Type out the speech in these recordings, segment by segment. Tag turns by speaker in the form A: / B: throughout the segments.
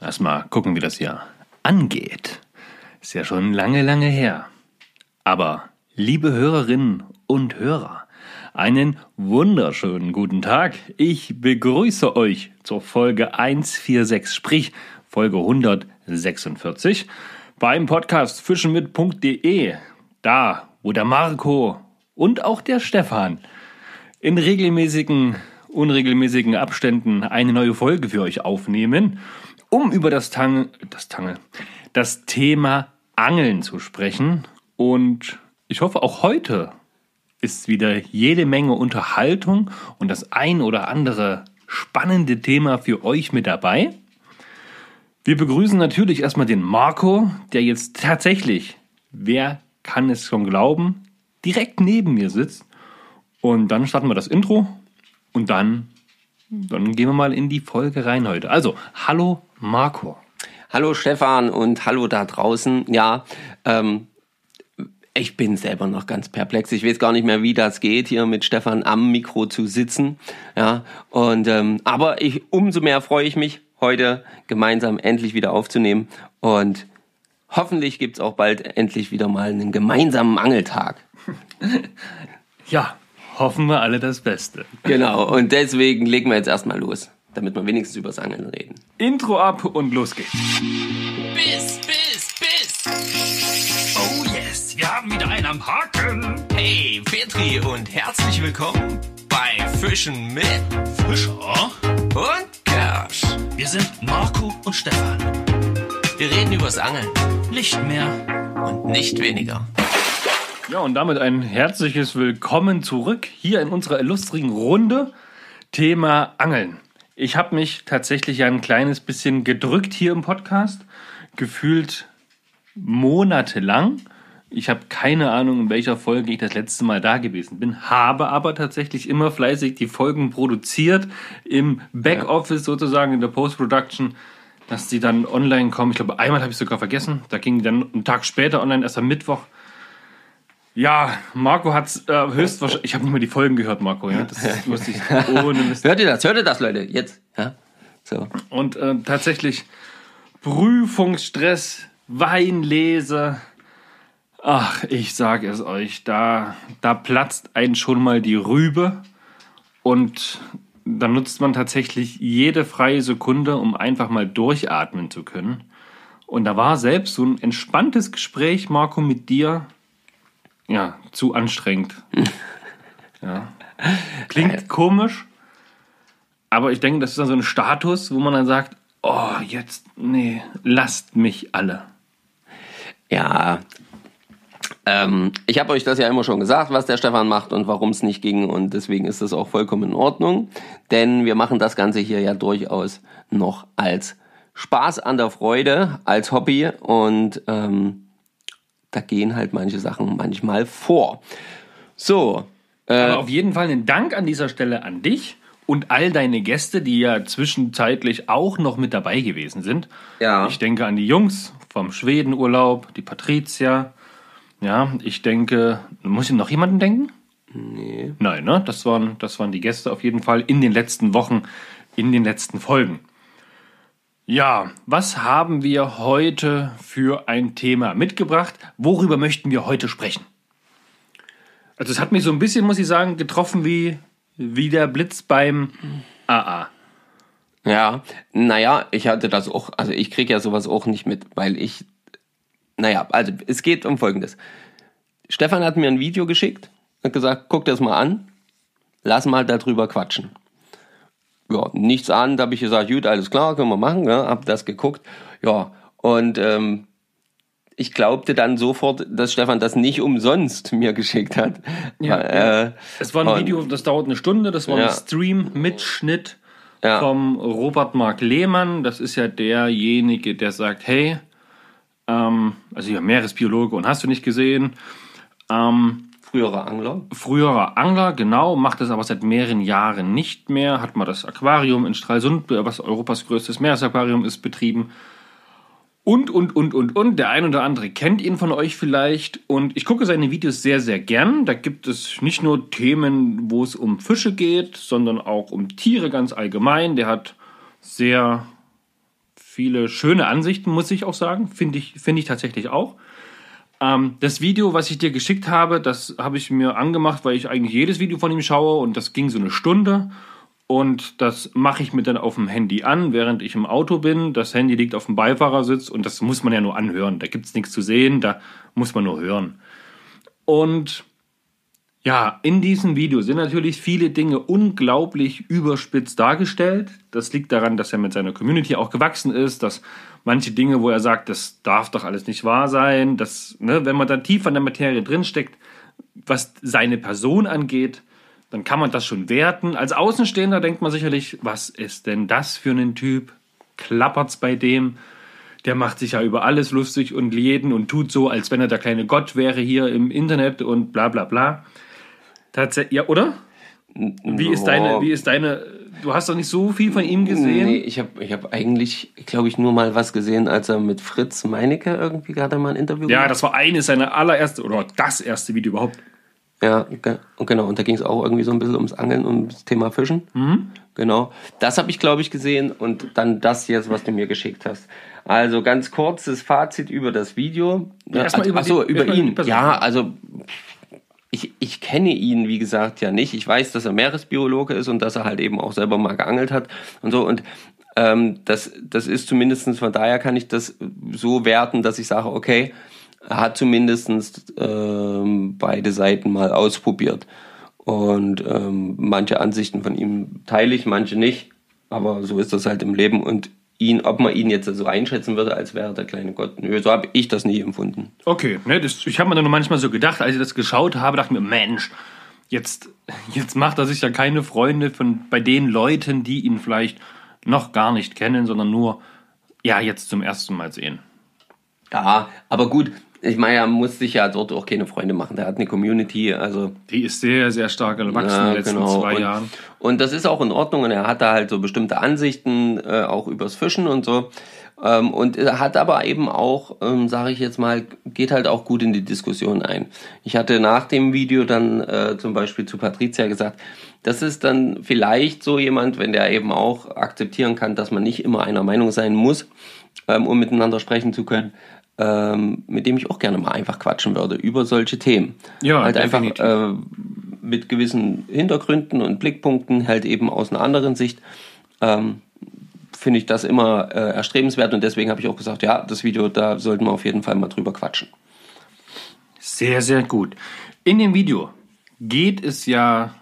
A: Erstmal gucken, wie das hier angeht. Ist ja schon lange, lange her. Aber, liebe Hörerinnen und Hörer, einen wunderschönen guten Tag. Ich begrüße euch zur Folge 146, sprich Folge 146 beim Podcast fischenmit.de. Da, wo der Marco und auch der Stefan in regelmäßigen, unregelmäßigen Abständen eine neue Folge für euch aufnehmen, um über das Tang, das Tangel, das Thema Angeln zu sprechen. Und ich hoffe, auch heute ist wieder jede Menge Unterhaltung und das ein oder andere spannende Thema für euch mit dabei. Wir begrüßen natürlich erstmal den Marco, der jetzt tatsächlich, wer kann es schon glauben, direkt neben mir sitzt. Und dann starten wir das Intro und dann, dann gehen wir mal in die Folge rein heute. Also, hallo Marco.
B: Hallo Stefan und hallo da draußen. Ja, ähm, ich bin selber noch ganz perplex. Ich weiß gar nicht mehr, wie das geht, hier mit Stefan am Mikro zu sitzen. Ja, und ähm, aber ich umso mehr freue ich mich, heute gemeinsam endlich wieder aufzunehmen. Und hoffentlich gibt's auch bald endlich wieder mal einen gemeinsamen Angeltag.
A: Ja, hoffen wir alle das Beste.
B: Genau, und deswegen legen wir jetzt erstmal los, damit wir wenigstens übers Angeln reden.
A: Intro ab und los geht's.
C: Biss, Biss, Biss. Oh yes, wir haben wieder einen am Haken. Hey, Petri und herzlich willkommen bei Fischen mit Fischer und Kersch. Wir sind Marco und Stefan. Wir reden übers Angeln. Nicht mehr und nicht weniger.
A: Ja, und damit ein herzliches Willkommen zurück hier in unserer illustrigen Runde. Thema Angeln. Ich habe mich tatsächlich ein kleines bisschen gedrückt hier im Podcast, gefühlt monatelang. Ich habe keine Ahnung, in welcher Folge ich das letzte Mal da gewesen bin, habe aber tatsächlich immer fleißig die Folgen produziert im Backoffice sozusagen in der Post-Production, dass die dann online kommen. Ich glaube, einmal habe ich sogar vergessen. Da ging die dann einen Tag später online, erst am Mittwoch. Ja, Marco hat es äh, höchstwahrscheinlich. Ich habe nicht mehr die Folgen gehört, Marco. Ja, das wusste ich ohne Mist.
B: Hört ihr das? Hört ihr das, Leute? Jetzt. Ja? So.
A: Und äh, tatsächlich Prüfungsstress, Weinlese. Ach, ich sage es euch, da, da platzt einen schon mal die Rübe. Und dann nutzt man tatsächlich jede freie Sekunde, um einfach mal durchatmen zu können. Und da war selbst so ein entspanntes Gespräch, Marco, mit dir, ja, zu anstrengend. ja. Klingt komisch, aber ich denke, das ist dann so ein Status, wo man dann sagt, oh, jetzt, nee, lasst mich alle.
B: Ja, ähm, ich habe euch das ja immer schon gesagt, was der Stefan macht und warum es nicht ging. Und deswegen ist das auch vollkommen in Ordnung. Denn wir machen das Ganze hier ja durchaus noch als Spaß an der Freude, als Hobby. Und ähm, da gehen halt manche Sachen manchmal vor. So. Äh,
A: Aber auf jeden Fall einen Dank an dieser Stelle an dich und all deine Gäste, die ja zwischenzeitlich auch noch mit dabei gewesen sind.
B: Ja.
A: Ich denke an die Jungs vom Schwedenurlaub, die Patricia. Ja, ich denke, muss ich noch jemanden denken?
B: nee.
A: Nein, ne? Das waren, das waren die Gäste auf jeden Fall in den letzten Wochen, in den letzten Folgen. Ja, was haben wir heute für ein Thema mitgebracht? Worüber möchten wir heute sprechen? Also es hat mich so ein bisschen, muss ich sagen, getroffen wie, wie der Blitz beim AA.
B: Ja, naja, ich hatte das auch, also ich krieg ja sowas auch nicht mit, weil ich, naja, also es geht um Folgendes. Stefan hat mir ein Video geschickt, hat gesagt, guck dir das mal an, lass mal darüber quatschen. Ja, nichts an, da habe ich gesagt, gut, alles klar, können wir machen, ja, hab das geguckt, ja, und ähm, ich glaubte dann sofort, dass Stefan das nicht umsonst mir geschickt hat.
A: Ja,
B: Weil,
A: ja.
B: Äh,
A: Es war ein
B: und-
A: Video, das dauert eine Stunde, das war
B: Ja.
A: ein Stream-Mitschnitt
B: Ja.
A: vom Robert Mark Lehmann. Das ist ja derjenige, der sagt, hey, ähm, also ja, Meeresbiologe und hast du nicht gesehen, ähm,
B: früherer Angler.
A: früherer Angler, genau, macht das aber seit mehreren Jahren nicht mehr, hat mal das Aquarium in Stralsund, was Europas größtes Meeresaquarium ist, betrieben. Und, und, und, und, und. Der ein oder andere kennt ihn von euch vielleicht. Und ich gucke seine Videos sehr, sehr gern. Da gibt es nicht nur Themen, wo es um Fische geht, sondern auch um Tiere ganz allgemein. Der hat sehr viele schöne Ansichten, muss ich auch sagen. Finde ich, finde ich tatsächlich auch. Ähm, das Video, was ich dir geschickt habe, das habe ich mir angemacht, weil ich eigentlich jedes Video von ihm schaue und das ging so eine Stunde. Und das mache ich mir dann auf dem Handy an, während ich im Auto bin. Das Handy liegt auf dem Beifahrersitz und das muss man ja nur anhören. Da gibt es nichts zu sehen, da muss man nur hören. Und ja, in diesem Video sind natürlich viele Dinge unglaublich überspitzt dargestellt. Das liegt daran, dass er mit seiner Community auch gewachsen ist, dass manche Dinge, wo er sagt, das darf doch alles nicht wahr sein, dass, ne, wenn man da tief an der Materie drinsteckt, was seine Person angeht, dann kann man das schon werten. Als Außenstehender denkt man sicherlich, was ist denn das für ein Typ? Klappert's bei dem? Der macht sich ja über alles lustig und jeden und tut so, als wenn er der kleine Gott wäre hier im Internet und bla bla bla. Tatsächlich, ja, oder? Wie ist deine, wie ist deine, du hast doch nicht so viel von ihm gesehen?
B: Nee, ich habe ich hab eigentlich, glaube ich, nur mal was gesehen, als er mit Fritz Meinecke irgendwie gerade mal ein Interview
A: Ja, das war eines seiner allererste, oder das erste Video überhaupt.
B: Ja, und genau. Und da ging es auch irgendwie so ein bisschen ums Angeln und ums Thema Fischen. Mhm. Genau. Das habe ich, glaube ich, gesehen. Und dann das jetzt, was du mir geschickt hast. Also ganz kurzes Fazit über das Video. Ja, also, über, achso, über ihn. Ja, also ich, ich kenne ihn, wie gesagt, ja nicht. Ich weiß, dass er Meeresbiologe ist und dass er halt eben auch selber mal geangelt hat und so. Und ähm, das, das ist zumindestens von daher kann ich das so werten, dass ich sage, okay, er hat zumindest ähm, beide Seiten mal ausprobiert. Und ähm, manche Ansichten von ihm teile ich, manche nicht. Aber so ist das halt im Leben. Und ihn, ob man ihn jetzt so einschätzen würde, als wäre der kleine Gott. Nö, so habe ich das nie empfunden.
A: Okay, ne, das, ich habe mir dann manchmal so gedacht, als ich das geschaut habe, dachte ich mir, Mensch, jetzt, jetzt macht er sich ja keine Freunde von bei den Leuten, die ihn vielleicht noch gar nicht kennen, sondern nur ja jetzt zum ersten Mal sehen.
B: Ja, aber gut, ich meine, er muss sich ja dort auch keine Freunde machen. Der hat eine Community, also.
A: Die ist sehr, sehr stark gewachsen ja, in den letzten genau. zwei
B: und,
A: Jahren.
B: Und das ist auch in Ordnung. Und er hat da halt so bestimmte Ansichten, äh, auch übers Fischen und so. Ähm, und er hat aber eben auch, ähm, sage ich jetzt mal, geht halt auch gut in die Diskussion ein. Ich hatte nach dem Video dann äh, zum Beispiel zu Patricia gesagt, das ist dann vielleicht so jemand, wenn der eben auch akzeptieren kann, dass man nicht immer einer Meinung sein muss, ähm, um miteinander sprechen zu können ähm, mit dem ich auch gerne mal einfach quatschen würde über solche Themen. Ja, halt definitiv. einfach äh, mit gewissen Hintergründen und Blickpunkten halt eben aus einer anderen Sicht. Ähm, finde ich das immer äh, erstrebenswert und deswegen habe ich auch gesagt, ja, das Video, da sollten wir auf jeden Fall mal drüber quatschen.
A: Sehr, sehr gut. In dem Video geht es ja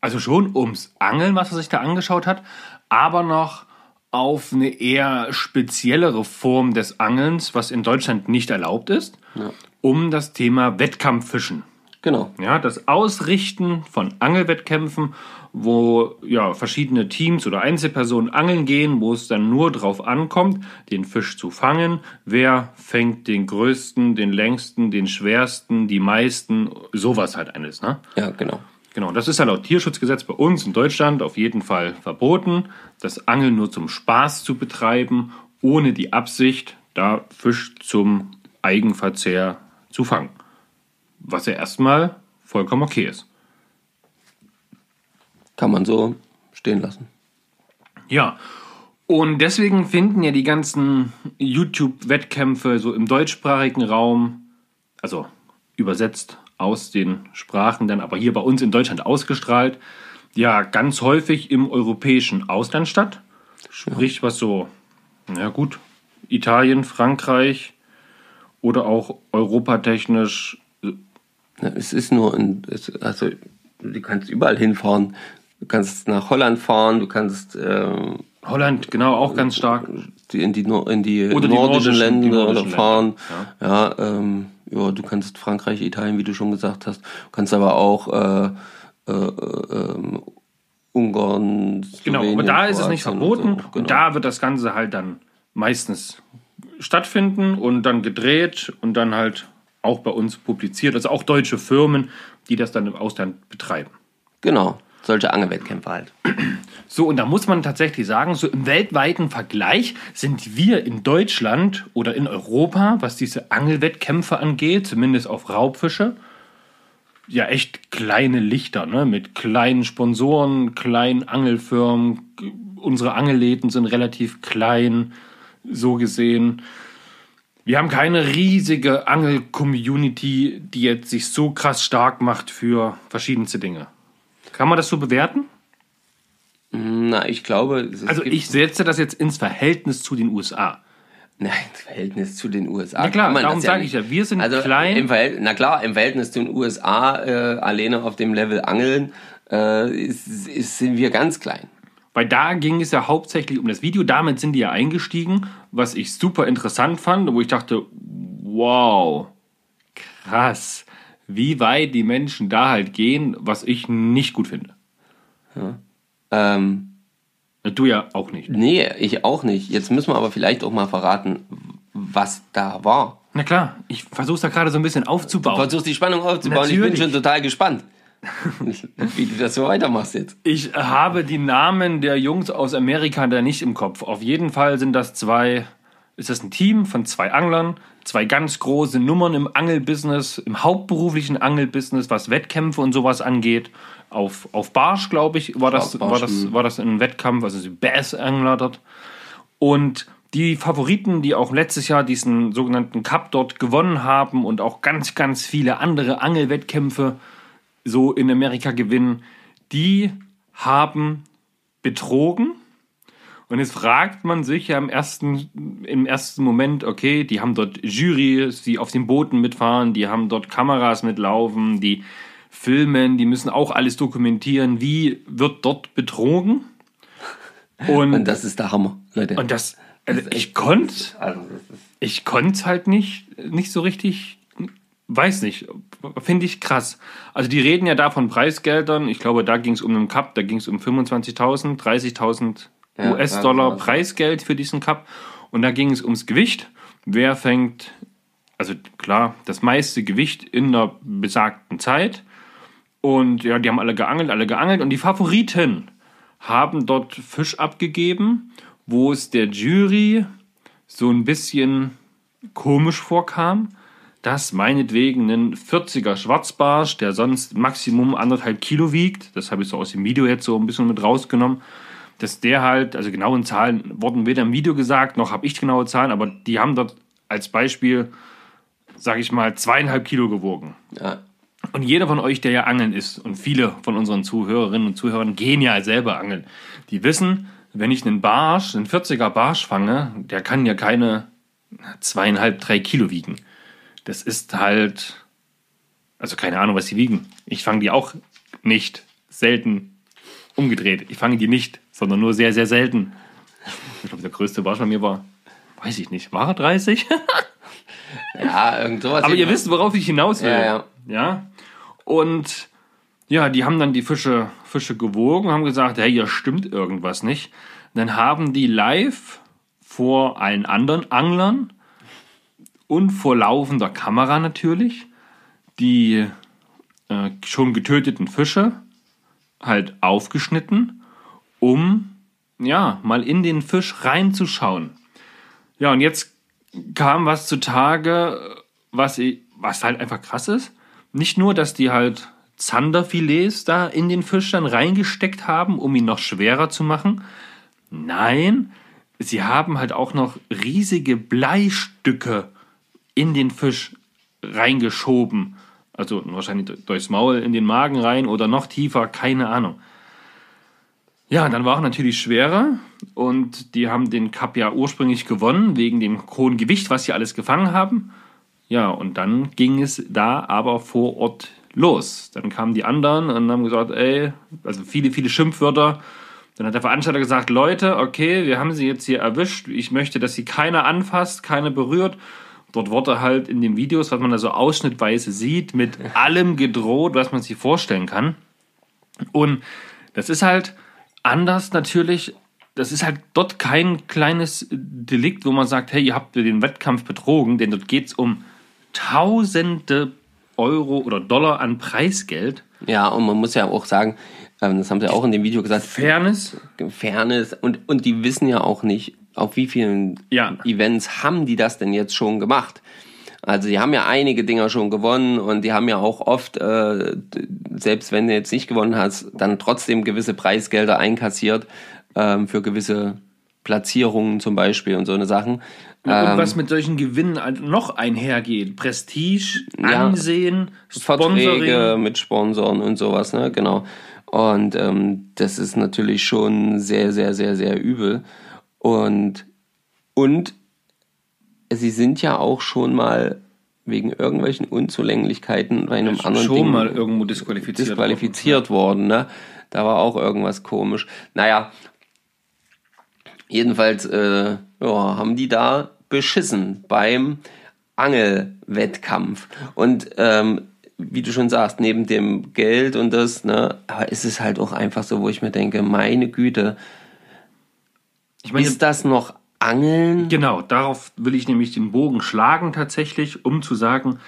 A: also schon ums Angeln, was er sich da angeschaut hat, aber noch auf eine eher speziellere Form des Angelns, was in Deutschland nicht erlaubt ist, ja. um das Thema Wettkampffischen.
B: Genau.
A: Ja, das Ausrichten von Angelwettkämpfen, wo ja verschiedene Teams oder Einzelpersonen angeln gehen, wo es dann nur darauf ankommt, den Fisch zu fangen. Wer fängt den größten, den längsten, den schwersten, die meisten, sowas halt eines, ne?
B: Ja, genau.
A: Genau, das ist ja laut Tierschutzgesetz bei uns in Deutschland auf jeden Fall verboten, das Angeln nur zum Spaß zu betreiben, ohne die Absicht, da Fisch zum Eigenverzehr zu fangen. Was ja erstmal vollkommen okay ist.
B: Kann man so stehen lassen.
A: Ja, und deswegen finden ja die ganzen YouTube-Wettkämpfe so im deutschsprachigen Raum, also übersetzt aus den Sprachen dann aber hier bei uns in Deutschland ausgestrahlt, ja ganz häufig im europäischen Ausland statt. Sprich, was so, na gut, Italien, Frankreich oder auch europatechnisch.
B: Es ist nur, ein, also du kannst überall hinfahren. Du kannst nach Holland fahren, du kannst. Äh,
A: Holland, genau, auch ganz stark.
B: In die, in die, nordischen, nordischen Länder die nordischen fahren. Länder. Ja, ja ähm, ja, du kannst Frankreich, Italien, wie du schon gesagt hast, du kannst aber auch äh, äh, äh, Ungarn,
A: Slowenien, Genau, aber da ist es nicht verboten und, so. genau. und da wird das Ganze halt dann meistens stattfinden und dann gedreht und dann halt auch bei uns publiziert. Also auch deutsche Firmen, die das dann im Ausland betreiben.
B: Genau solche Angelwettkämpfe halt.
A: So, und da muss man tatsächlich sagen, so im weltweiten Vergleich sind wir in Deutschland oder in Europa, was diese Angelwettkämpfe angeht, zumindest auf Raubfische, ja echt kleine Lichter, ne? Mit kleinen Sponsoren, kleinen Angelfirmen, unsere Angelläden sind relativ klein, so gesehen. Wir haben keine riesige Angel-Community, die jetzt sich so krass stark macht für verschiedenste Dinge. Kann man das so bewerten?
B: Na, ich glaube. es
A: Also ich setze das jetzt ins Verhältnis zu den USA.
B: Nein, im Verhältnis zu den USA.
A: Na klar, darum
B: das
A: sage ich ja, wir sind
B: also
A: klein.
B: Im Verhält- na klar, im Verhältnis zu den USA äh, alleine auf dem Level Angeln äh, ist, ist, sind wir ganz klein.
A: Weil da ging es ja hauptsächlich um das Video. Damit sind die ja eingestiegen, was ich super interessant fand, wo ich dachte, wow, krass, wie weit die Menschen da halt gehen, was ich nicht gut finde.
B: Ähm,
A: Du ja auch nicht.
B: nee, ich auch nicht. Jetzt müssen wir aber vielleicht auch mal verraten, was da war.
A: Na klar, ich versuche es da gerade so ein bisschen aufzubauen.
B: Versuchst die Spannung aufzubauen. Ich
A: Natürlich.
B: bin schon total gespannt, wie du das so weitermachst jetzt.
A: Ich habe die Namen der Jungs aus Amerika da nicht im Kopf. Auf jeden Fall sind das zwei, ist das ein Team von zwei Anglern, zwei ganz große Nummern im Angelbusiness, im hauptberuflichen Angelbusiness, was Wettkämpfe und sowas angeht. Auf, auf Barsch, glaube ich, war das, war, das, war das ein Wettkampf, also die Bass-Angler dort. Und die Favoriten, die auch letztes Jahr diesen sogenannten Cup dort gewonnen haben und auch ganz, ganz viele andere Angelwettkämpfe so in Amerika gewinnen, die haben betrogen. Und jetzt fragt man sich ja im ersten, im ersten Moment, okay, die haben dort Jurys, die auf den Booten mitfahren, die haben dort Kameras mitlaufen, die filmen, die müssen auch alles dokumentieren. Wie wird dort betrogen? Und,
B: Und das ist der Hammer, Leute.
A: und das, also ich konnte
B: also, das
A: ich konnte es halt nicht, nicht so richtig, weiß nicht, finde ich krass. Also die reden ja da von Preisgeldern. Ich glaube, da ging es um einen Cup, da ging es um 25.000, 30.000
B: Ja,
A: US-Dollar Preisgeld für diesen Cup. Und da ging es ums Gewicht. Wer fängt, also klar, das meiste Gewicht in einer besagten Zeit. Und ja, die haben alle geangelt, alle geangelt. Und die Favoriten haben dort Fisch abgegeben, wo es der Jury so ein bisschen komisch vorkam, dass meinetwegen ein 40er Schwarzbarsch, der sonst Maximum anderthalb Kilo wiegt, das habe ich so aus dem Video jetzt so ein bisschen mit rausgenommen, dass der halt, also genauen Zahlen wurden weder im Video gesagt, noch habe ich genaue Zahlen, aber die haben dort als Beispiel, sage ich mal, zweieinhalb Kilo gewogen.
B: ja,
A: Und jeder von euch, der ja angeln ist, und viele von unseren Zuhörerinnen und Zuhörern gehen ja selber angeln, die wissen, wenn ich einen Barsch, einen 40er Barsch fange, der kann ja keine zweieinhalb, drei Kilo wiegen. Das ist halt, also keine Ahnung, was sie wiegen. Ich fange die auch nicht selten umgedreht. Ich fange die nicht, sondern nur sehr, sehr selten. Ich glaube, der größte Barsch bei mir war, weiß ich nicht, war er 30?
B: ja, irgend sowas.
A: Aber ihr wisst, worauf ich hinaus will.
B: Ja, ja.
A: ja? Und ja, die haben dann die Fische, Fische gewogen, haben gesagt, hey, hier stimmt irgendwas nicht. Dann haben die live vor allen anderen Anglern und vor laufender Kamera natürlich die äh, schon getöteten Fische halt aufgeschnitten, um ja mal in den Fisch reinzuschauen. Ja, und jetzt kam was zutage, was, was halt einfach krass ist. Nicht nur, dass die halt Zanderfilets da in den Fisch dann reingesteckt haben, um ihn noch schwerer zu machen. Nein, sie haben halt auch noch riesige Bleistücke in den Fisch reingeschoben. Also wahrscheinlich durchs Maul in den Magen rein oder noch tiefer, keine Ahnung. Ja, dann war er natürlich schwerer und die haben den Cup ja ursprünglich gewonnen, wegen dem hohen Gewicht, was sie alles gefangen haben. Ja, und dann ging es da aber vor Ort los. Dann kamen die anderen und haben gesagt, ey, also viele, viele Schimpfwörter. Dann hat der Veranstalter gesagt, Leute, okay, wir haben sie jetzt hier erwischt. Ich möchte, dass sie keiner anfasst, keiner berührt. Dort wurde halt in den Videos, was man da so ausschnittweise sieht, mit allem gedroht, was man sich vorstellen kann. Und das ist halt anders natürlich. Das ist halt dort kein kleines Delikt, wo man sagt, hey, ihr habt den Wettkampf betrogen, denn dort geht es um Tausende Euro oder Dollar an Preisgeld.
B: Ja, und man muss ja auch sagen, ähm, das haben sie auch in dem Video gesagt,
A: Fairness.
B: Fairness und, und die wissen ja auch nicht, auf wie vielen
A: Ja.
B: Events haben die das denn jetzt schon gemacht. Also die haben ja einige Dinger schon gewonnen und die haben ja auch oft, äh, selbst wenn du jetzt nicht gewonnen hast, dann trotzdem gewisse Preisgelder einkassiert. ähm, für gewisse Platzierungen zum Beispiel und so eine Sachen.
A: Und
B: Ähm,
A: was mit solchen Gewinnen noch einhergeht. Prestige,
B: Ja.
A: Ansehen,
B: Verträge
A: Sponsoring.
B: mit Sponsoren und sowas, ne? Genau. Und ähm, das ist natürlich schon sehr, sehr, sehr, sehr übel. Und, und sie sind ja auch schon mal wegen irgendwelchen Unzulänglichkeiten bei einem anderen
A: Schon
B: Ding
A: mal irgendwo disqualifiziert.
B: disqualifiziert worden, ne? Da war auch irgendwas komisch. Naja, jedenfalls äh, ja, haben die da beschissen beim Angelwettkampf. Und ähm, wie du schon sagst, neben dem Geld und das, ne, aber ist es halt auch einfach so, wo ich mir denke, meine Güte,
A: Ich meine,
B: ist das noch Angeln?
A: Genau, darauf will ich nämlich den Bogen schlagen tatsächlich, um zu sagen,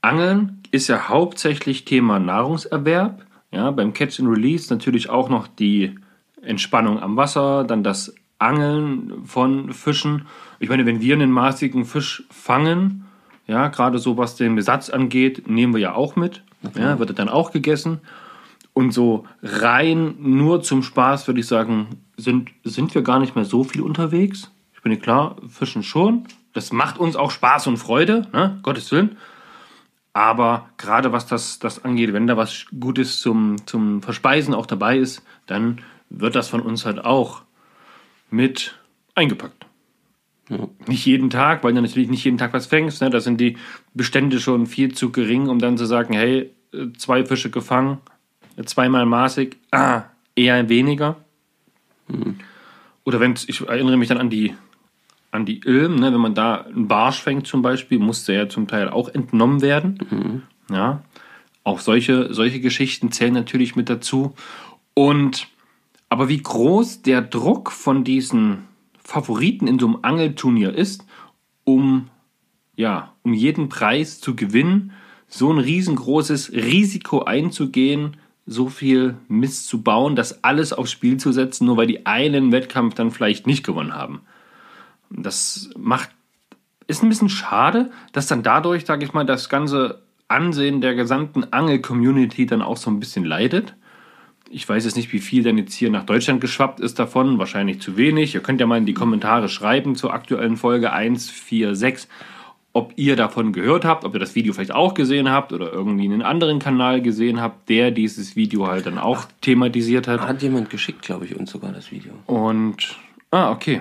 A: Angeln ist ja hauptsächlich Thema Nahrungserwerb. Ja, beim Catch and Release natürlich auch noch die Entspannung am Wasser, dann das Angeln von Fischen. Ich meine, wenn wir einen maßigen Fisch fangen, ja, gerade so was den Besatz angeht, nehmen wir ja auch mit. Ja, wird er dann auch gegessen. Und so rein nur zum Spaß würde ich sagen, sind, sind wir gar nicht mehr so viel unterwegs. Ich bin klar, Fischen schon. Das macht uns auch Spaß und Freude, ne? Gottes Willen. Aber gerade was das, das angeht, wenn da was Gutes zum, zum Verspeisen auch dabei ist, dann wird das von uns halt auch mit eingepackt. Nicht jeden Tag, weil du natürlich nicht jeden Tag was fängst. Ne? Da sind die Bestände schon viel zu gering, um dann zu sagen, hey, zwei Fische gefangen, zweimal maßig, ah, eher weniger. Oder wenn ich erinnere mich dann an die an die Ilm, ne, wenn man da einen Barsch fängt zum Beispiel, musste ja zum Teil auch entnommen werden. Ja, auch solche, solche Geschichten zählen natürlich mit dazu. Und aber wie groß der Druck von diesen Favoriten in so einem Angelturnier ist, um ja, um jeden Preis zu gewinnen, so ein riesengroßes Risiko einzugehen, so viel Mist zu bauen, das alles aufs Spiel zu setzen, nur weil die einen Wettkampf dann vielleicht nicht gewonnen haben. Das macht, ist ein bisschen schade, dass dann dadurch, sage ich mal, das ganze Ansehen der gesamten Angel-Community dann auch so ein bisschen leidet. Ich weiß jetzt nicht, wie viel denn jetzt hier nach Deutschland geschwappt ist davon. Wahrscheinlich zu wenig. Ihr könnt ja mal in die Kommentare schreiben zur aktuellen Folge 146, ob ihr davon gehört habt, ob ihr das Video vielleicht auch gesehen habt oder irgendwie einen anderen Kanal gesehen habt, der dieses Video halt dann auch thematisiert hat.
B: Hat jemand geschickt, glaube ich, uns sogar das Video.
A: Und, ah, okay.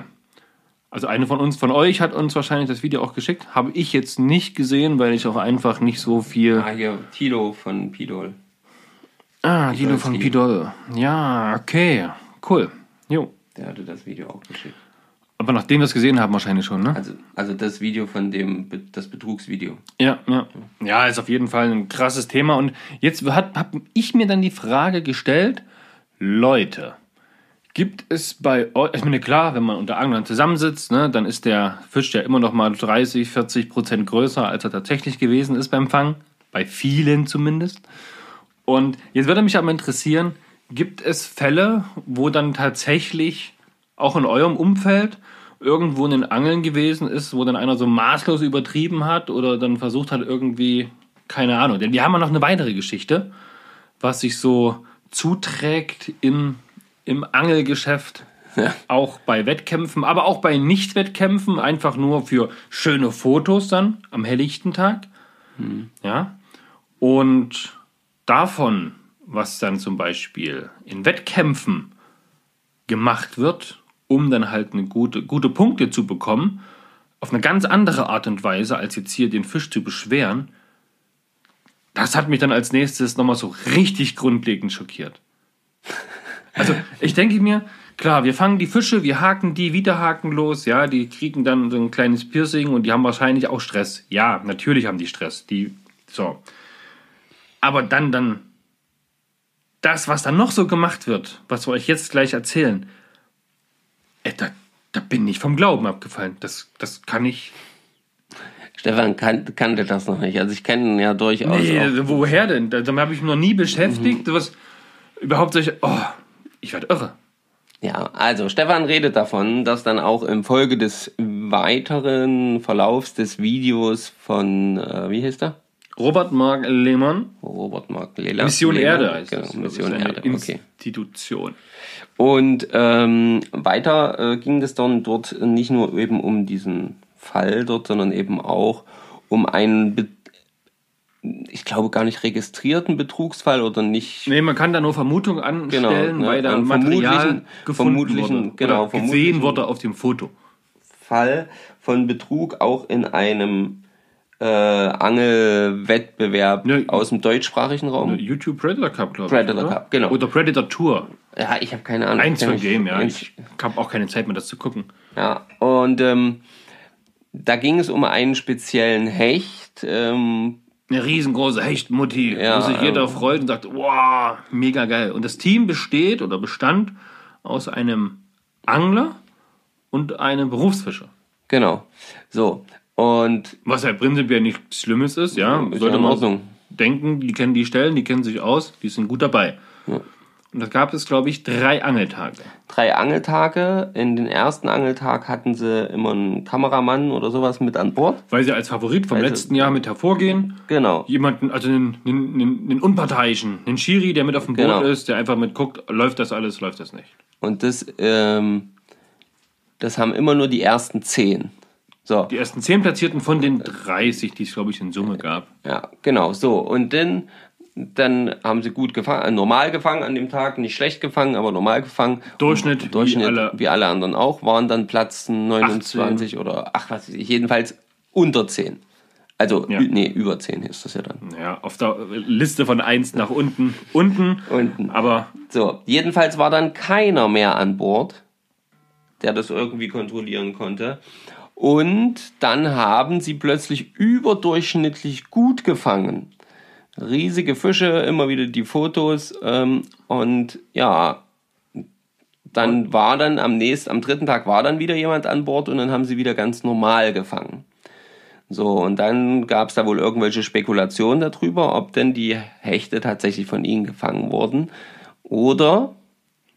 A: Also eine von uns, von euch hat uns wahrscheinlich das Video auch geschickt. Habe ich jetzt nicht gesehen, weil ich auch einfach nicht so viel...
B: Ah, hier, Tilo von Pidol.
A: Ah,
B: weiß
A: von. Pidol. Ja, okay. Cool. Jo.
B: Der hatte das Video auch geschickt.
A: Aber nachdem wir es gesehen haben, wahrscheinlich schon, ne?
B: Also, also das Video von dem, das Betrugsvideo.
A: Ja, ja. Ja, ist auf jeden Fall ein krasses Thema. Und jetzt habe hab ich mir dann die Frage gestellt, Leute, gibt es bei euch, ich meine, klar, wenn man unter Anglern zusammensitzt, ne, dann ist der Fisch ja immer noch mal 30, 40 Prozent größer, als er tatsächlich gewesen ist beim Fang. Bei vielen zumindest. Und jetzt würde mich aber interessieren, gibt es Fälle, wo dann tatsächlich auch in eurem Umfeld irgendwo ein Angeln gewesen ist, wo dann einer so maßlos übertrieben hat oder dann versucht hat irgendwie, keine Ahnung, denn wir haben ja noch eine weitere Geschichte, was sich so zuträgt im, im Angelgeschäft,
B: Ja.
A: auch bei Wettkämpfen, aber auch bei Nicht-Wettkämpfen, einfach nur für schöne Fotos dann am helllichten Tag. Ja. Und davon, was dann zum Beispiel in Wettkämpfen gemacht wird, um dann halt eine gute, gute Punkte zu bekommen, auf eine ganz andere Art und Weise, als jetzt hier den Fisch zu beschweren, das hat mich dann als nächstes nochmal so richtig grundlegend schockiert. Also ich denke mir, klar, wir fangen die Fische, wir haken die wieder hakenlos, ja, die kriegen dann so ein kleines Piercing und die haben wahrscheinlich auch Stress. Ja, natürlich haben die Stress. Die, so. Aber dann, dann, das, was dann noch so gemacht wird, was wir euch jetzt gleich erzählen, ey, da, da bin ich vom Glauben abgefallen. Das, das kann ich.
B: Stefan kan kannte das noch nicht. Also ich kenne ihn ja durchaus
A: Nee, woher denn? Da- Damit habe ich mich noch nie beschäftigt. Was überhaupt solche. Oh, ich werde irre.
B: Ja, also Stefan redet davon, dass dann auch im Folge des weiteren Verlaufs des Videos von, äh, wie hieß der?
A: Robert Mark Lehmann.
B: Robert Mark Lehmann.
A: Mission
B: Lehmann,
A: Erde heißt
B: genau,
A: das.
B: Mission Erde, okay.
A: Institution.
B: Und ähm, weiter äh, ging es dann dort nicht nur eben um diesen Fall dort, sondern eben auch um einen, ich glaube gar nicht registrierten Betrugsfall oder nicht
A: Nee, man kann da nur Vermutungen anstellen,
B: Genau, ne,
A: weil da
B: an
A: Material gefunden wurde.
B: genau,
A: gesehen wurde auf dem Foto.
B: Fall von Betrug auch in einem äh, Angelwettbewerb
A: Ne,
B: aus dem deutschsprachigen Raum.
A: YouTube Predator Cup, glaube ich.
B: Predator
A: oder?
B: Cup, genau.
A: Oder Predator Tour.
B: Ja, ich habe keine Ahnung.
A: Eins
B: ich-
A: Game, ja. Ich habe auch keine Zeit mehr, das zu gucken.
B: Ja, und ähm, da ging es um einen speziellen Hecht. Ähm,
A: Eine riesengroße Hechtmutti,
B: Ja,
A: wo sich jeder
B: ähm.
A: freut und sagt, wow, mega geil. Und das Team besteht oder bestand aus einem Angler und einem Berufsfischer.
B: genau. So. Und
A: Was ja prinzipiell nichts Schlimmes ist, ja.
B: Ist
A: Sollte
B: ja
A: man denken, die kennen die Stellen, die kennen sich aus, die sind gut dabei. Und da gab es, glaube ich, drei Angeltage.
B: drei Angeltage. In den ersten Angeltag hatten sie immer einen Kameramann oder sowas mit an Bord.
A: Weil sie als Favorit vom
B: Also-
A: letzten Jahr mit hervorgehen.
B: Genau.
A: Jemanden, also einen, einen, einen, einen Unparteiischen, einen Schiri, der mit auf dem Boot
B: Genau.
A: ist, der einfach mit guckt, läuft das alles, läuft das nicht.
B: Und das, ähm, das haben immer nur die ersten zehn. So.
A: Die ersten zehn Platzierten von den 30, die es, glaube ich, in Summe gab.
B: Ja, genau, so. Und dann, dann haben sie gut gefangen, äh, normal gefangen an dem Tag, nicht schlecht gefangen, aber normal gefangen.
A: Durchschnitt,
B: Und Durchschnitt
A: wie alle-
B: wie alle anderen auch, waren dann Platz 29 oder, ach, was weiß ich, jedenfalls unter 10. Also,
A: Ja.
B: nee, über 10 ist das ja dann.
A: Ja, auf der Liste von 1 nach unten, unten.
B: Unten.
A: Aber
B: So, jedenfalls war dann keiner mehr an Bord, der das irgendwie kontrollieren konnte. Und dann haben sie plötzlich überdurchschnittlich gut gefangen. Riesige Fische, immer wieder die Fotos. Ähm, und ja, dann war dann am nächsten, am dritten Tag war dann wieder jemand an Bord und dann haben sie wieder ganz normal gefangen. So, und dann gab es da wohl irgendwelche Spekulationen darüber, ob denn die Hechte tatsächlich von ihnen gefangen wurden oder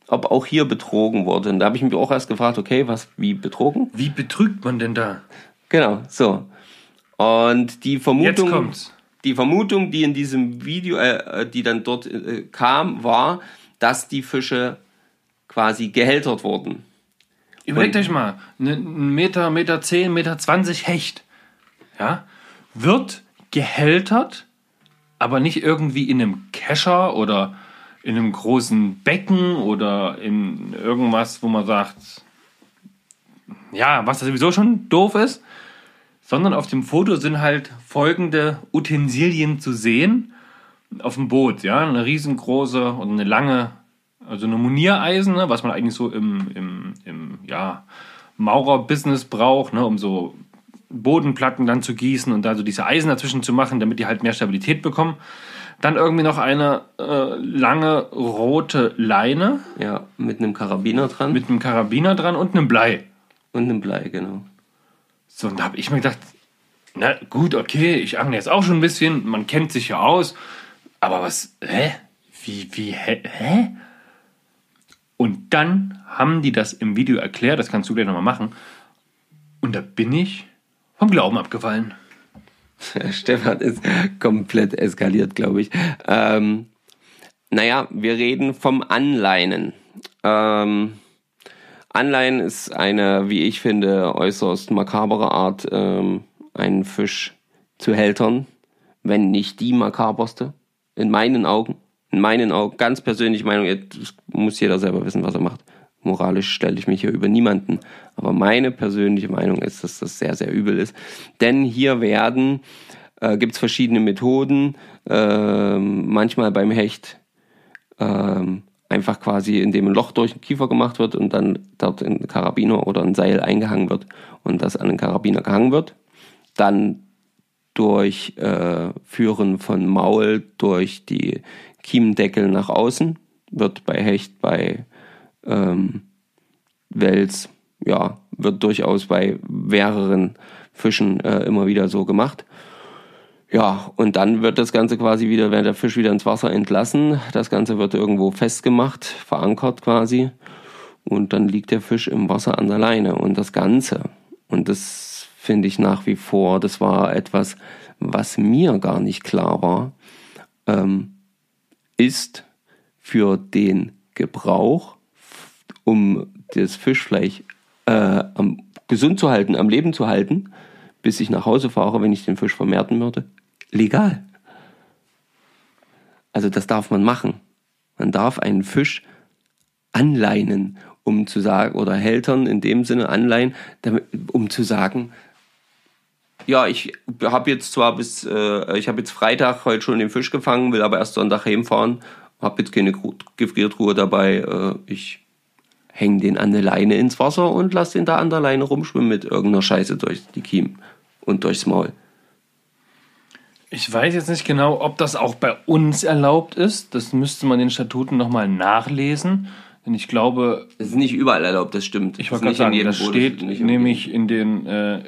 B: ob auch hier betrogen wurde. Und da habe ich mich auch erst gefragt, okay, was, wie betrogen?
A: wie betrügt man denn da?
B: Genau, so. Und die
A: Jetzt
B: Vermutung,
A: kommt's.
B: Die Vermutung, die in diesem Video, äh, die dann dort äh, kam, war, dass die Fische quasi gehältert wurden.
A: Überlegt euch mal, ne- ein Meter, Meter 10, Meter 20 Hecht, ja, wird gehältert, aber nicht irgendwie in einem Kescher oder in einem großen Becken oder in irgendwas, wo man sagt, ja, was sowieso schon doof ist, sondern auf dem Foto sind halt folgende Utensilien zu sehen auf dem Boot, ja, eine riesengroße und eine lange, also eine Moniereisen, ne, was man eigentlich so im, im, im ja, Maurer-Business braucht, ne, um so Bodenplatten dann zu gießen und da so diese Eisen dazwischen zu machen, damit die halt mehr Stabilität bekommen. Dann irgendwie noch eine äh, lange rote Leine
B: Ja, mit einem Karabiner dran
A: mit einem Karabiner dran und einem Blei.
B: und einem Blei, genau.
A: So, und da habe ich mir gedacht, na gut, okay, ich angle jetzt auch schon ein bisschen, man kennt sich ja aus, aber was, hä? Wie, wie, hä? hä? Und dann haben die das im Video erklärt, das kannst du gleich nochmal machen. Und da bin ich vom Glauben abgefallen.
B: Stefan ist komplett eskaliert, glaube ich. Ähm, naja, wir reden vom Anleinen. Ähm, Anleihen ist eine, wie ich finde, äußerst makabere Art, ähm, einen Fisch zu hältern, wenn nicht die makaberste. In meinen Augen. In meinen Augen, ganz persönliche Meinung, jetzt muss jeder selber wissen, was er macht. Moralisch stelle ich mich hier über niemanden. Aber meine persönliche Meinung ist, dass das sehr, sehr übel ist. Denn hier werden, äh, gibt es verschiedene Methoden. Ähm, manchmal beim Hecht ähm, einfach quasi, indem ein Loch durch den Kiefer gemacht wird und dann dort ein Karabiner oder ein Seil eingehangen wird und das an den Karabiner gehangen wird. Dann durch äh, Führen von Maul durch die Kiemendeckel nach außen wird bei Hecht, bei ähm, Wels, ja, wird durchaus bei mehreren Fischen äh, immer wieder so gemacht. Ja, und dann wird das Ganze quasi wieder, wird der Fisch wieder ins Wasser entlassen. Das Ganze wird irgendwo festgemacht, verankert quasi. Und dann liegt der Fisch im Wasser an der Leine. Und das Ganze, und das finde ich nach wie vor, das war etwas, was mir gar nicht klar war, ähm, ist für den Gebrauch, um das Fischfleisch äh, gesund zu halten, am Leben zu halten, bis ich nach Hause fahre, wenn ich den Fisch vermehrten würde, legal. Also das darf man machen. Man darf einen Fisch anleinen, um zu sagen, oder Hältern in dem Sinne anleihen, um zu sagen, ja, ich habe jetzt zwar bis, äh, ich habe jetzt Freitag heute schon den Fisch gefangen, will aber erst Sonntag heimfahren, habe jetzt keine Gefriertruhe dabei, äh, ich hänge den an eine Leine ins Wasser und lasse den da an der Leine rumschwimmen mit irgendeiner Scheiße durch die Kiemen und durchs Maul.
A: Ich weiß jetzt nicht genau, ob das auch bei uns erlaubt ist. Das müsste man in den Statuten nochmal nachlesen. Denn ich glaube.
B: Es ist nicht überall erlaubt, das stimmt.
A: Ich wollte gerade sagen, das steht nämlich in den äh,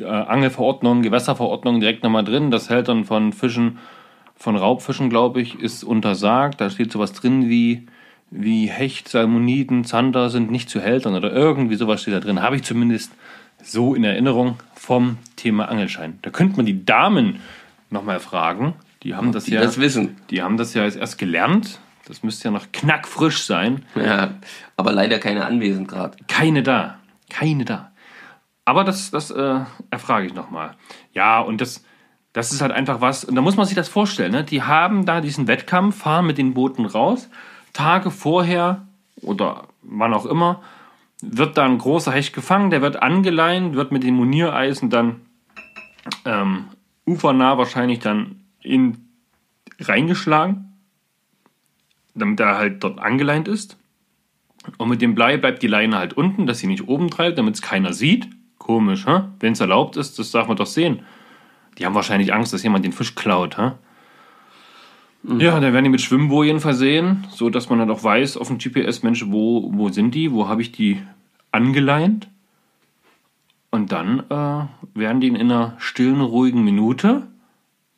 A: äh, Angelverordnungen, Gewässerverordnungen direkt nochmal drin. Das Hältern von Fischen, von Raubfischen, glaube ich, ist untersagt. Da steht sowas drin wie, wie Hecht, Salmoniden, Zander sind nicht zu Hältern oder irgendwie sowas steht da drin. Habe ich zumindest so in Erinnerung vom Thema Angelschein. Da könnte man die Damen nochmal fragen. Die haben das
B: die
A: ja.
B: das wissen.
A: Die haben das ja jetzt erst gelernt. Das müsste ja noch knackfrisch sein.
B: Ja, aber leider keine anwesend gerade.
A: Keine da. Keine da. Aber das, das äh, erfrage ich nochmal. Ja, und das, das ist halt einfach was, und da muss man sich das vorstellen. Ne? Die haben da diesen Wettkampf, fahren mit den Booten raus. Tage vorher oder wann auch immer, wird da ein großer Hecht gefangen, der wird angeleint, wird mit dem Moniereisen dann ähm, ufernah wahrscheinlich dann in, reingeschlagen, damit er halt dort angeleint ist. Und mit dem Blei bleibt die Leine halt unten, dass sie nicht oben treibt, damit es keiner sieht. Komisch? Wenn es erlaubt ist, das darf man doch sehen. Die haben wahrscheinlich Angst, dass jemand den Fisch klaut, hä? Mhm. Ja, dann werden die mit Schwimmbojen versehen, so dass man dann auch weiß auf dem GPS, Mensch, wo, wo sind die, wo habe ich die angeleint? Und dann äh, werden die in einer stillen, ruhigen Minute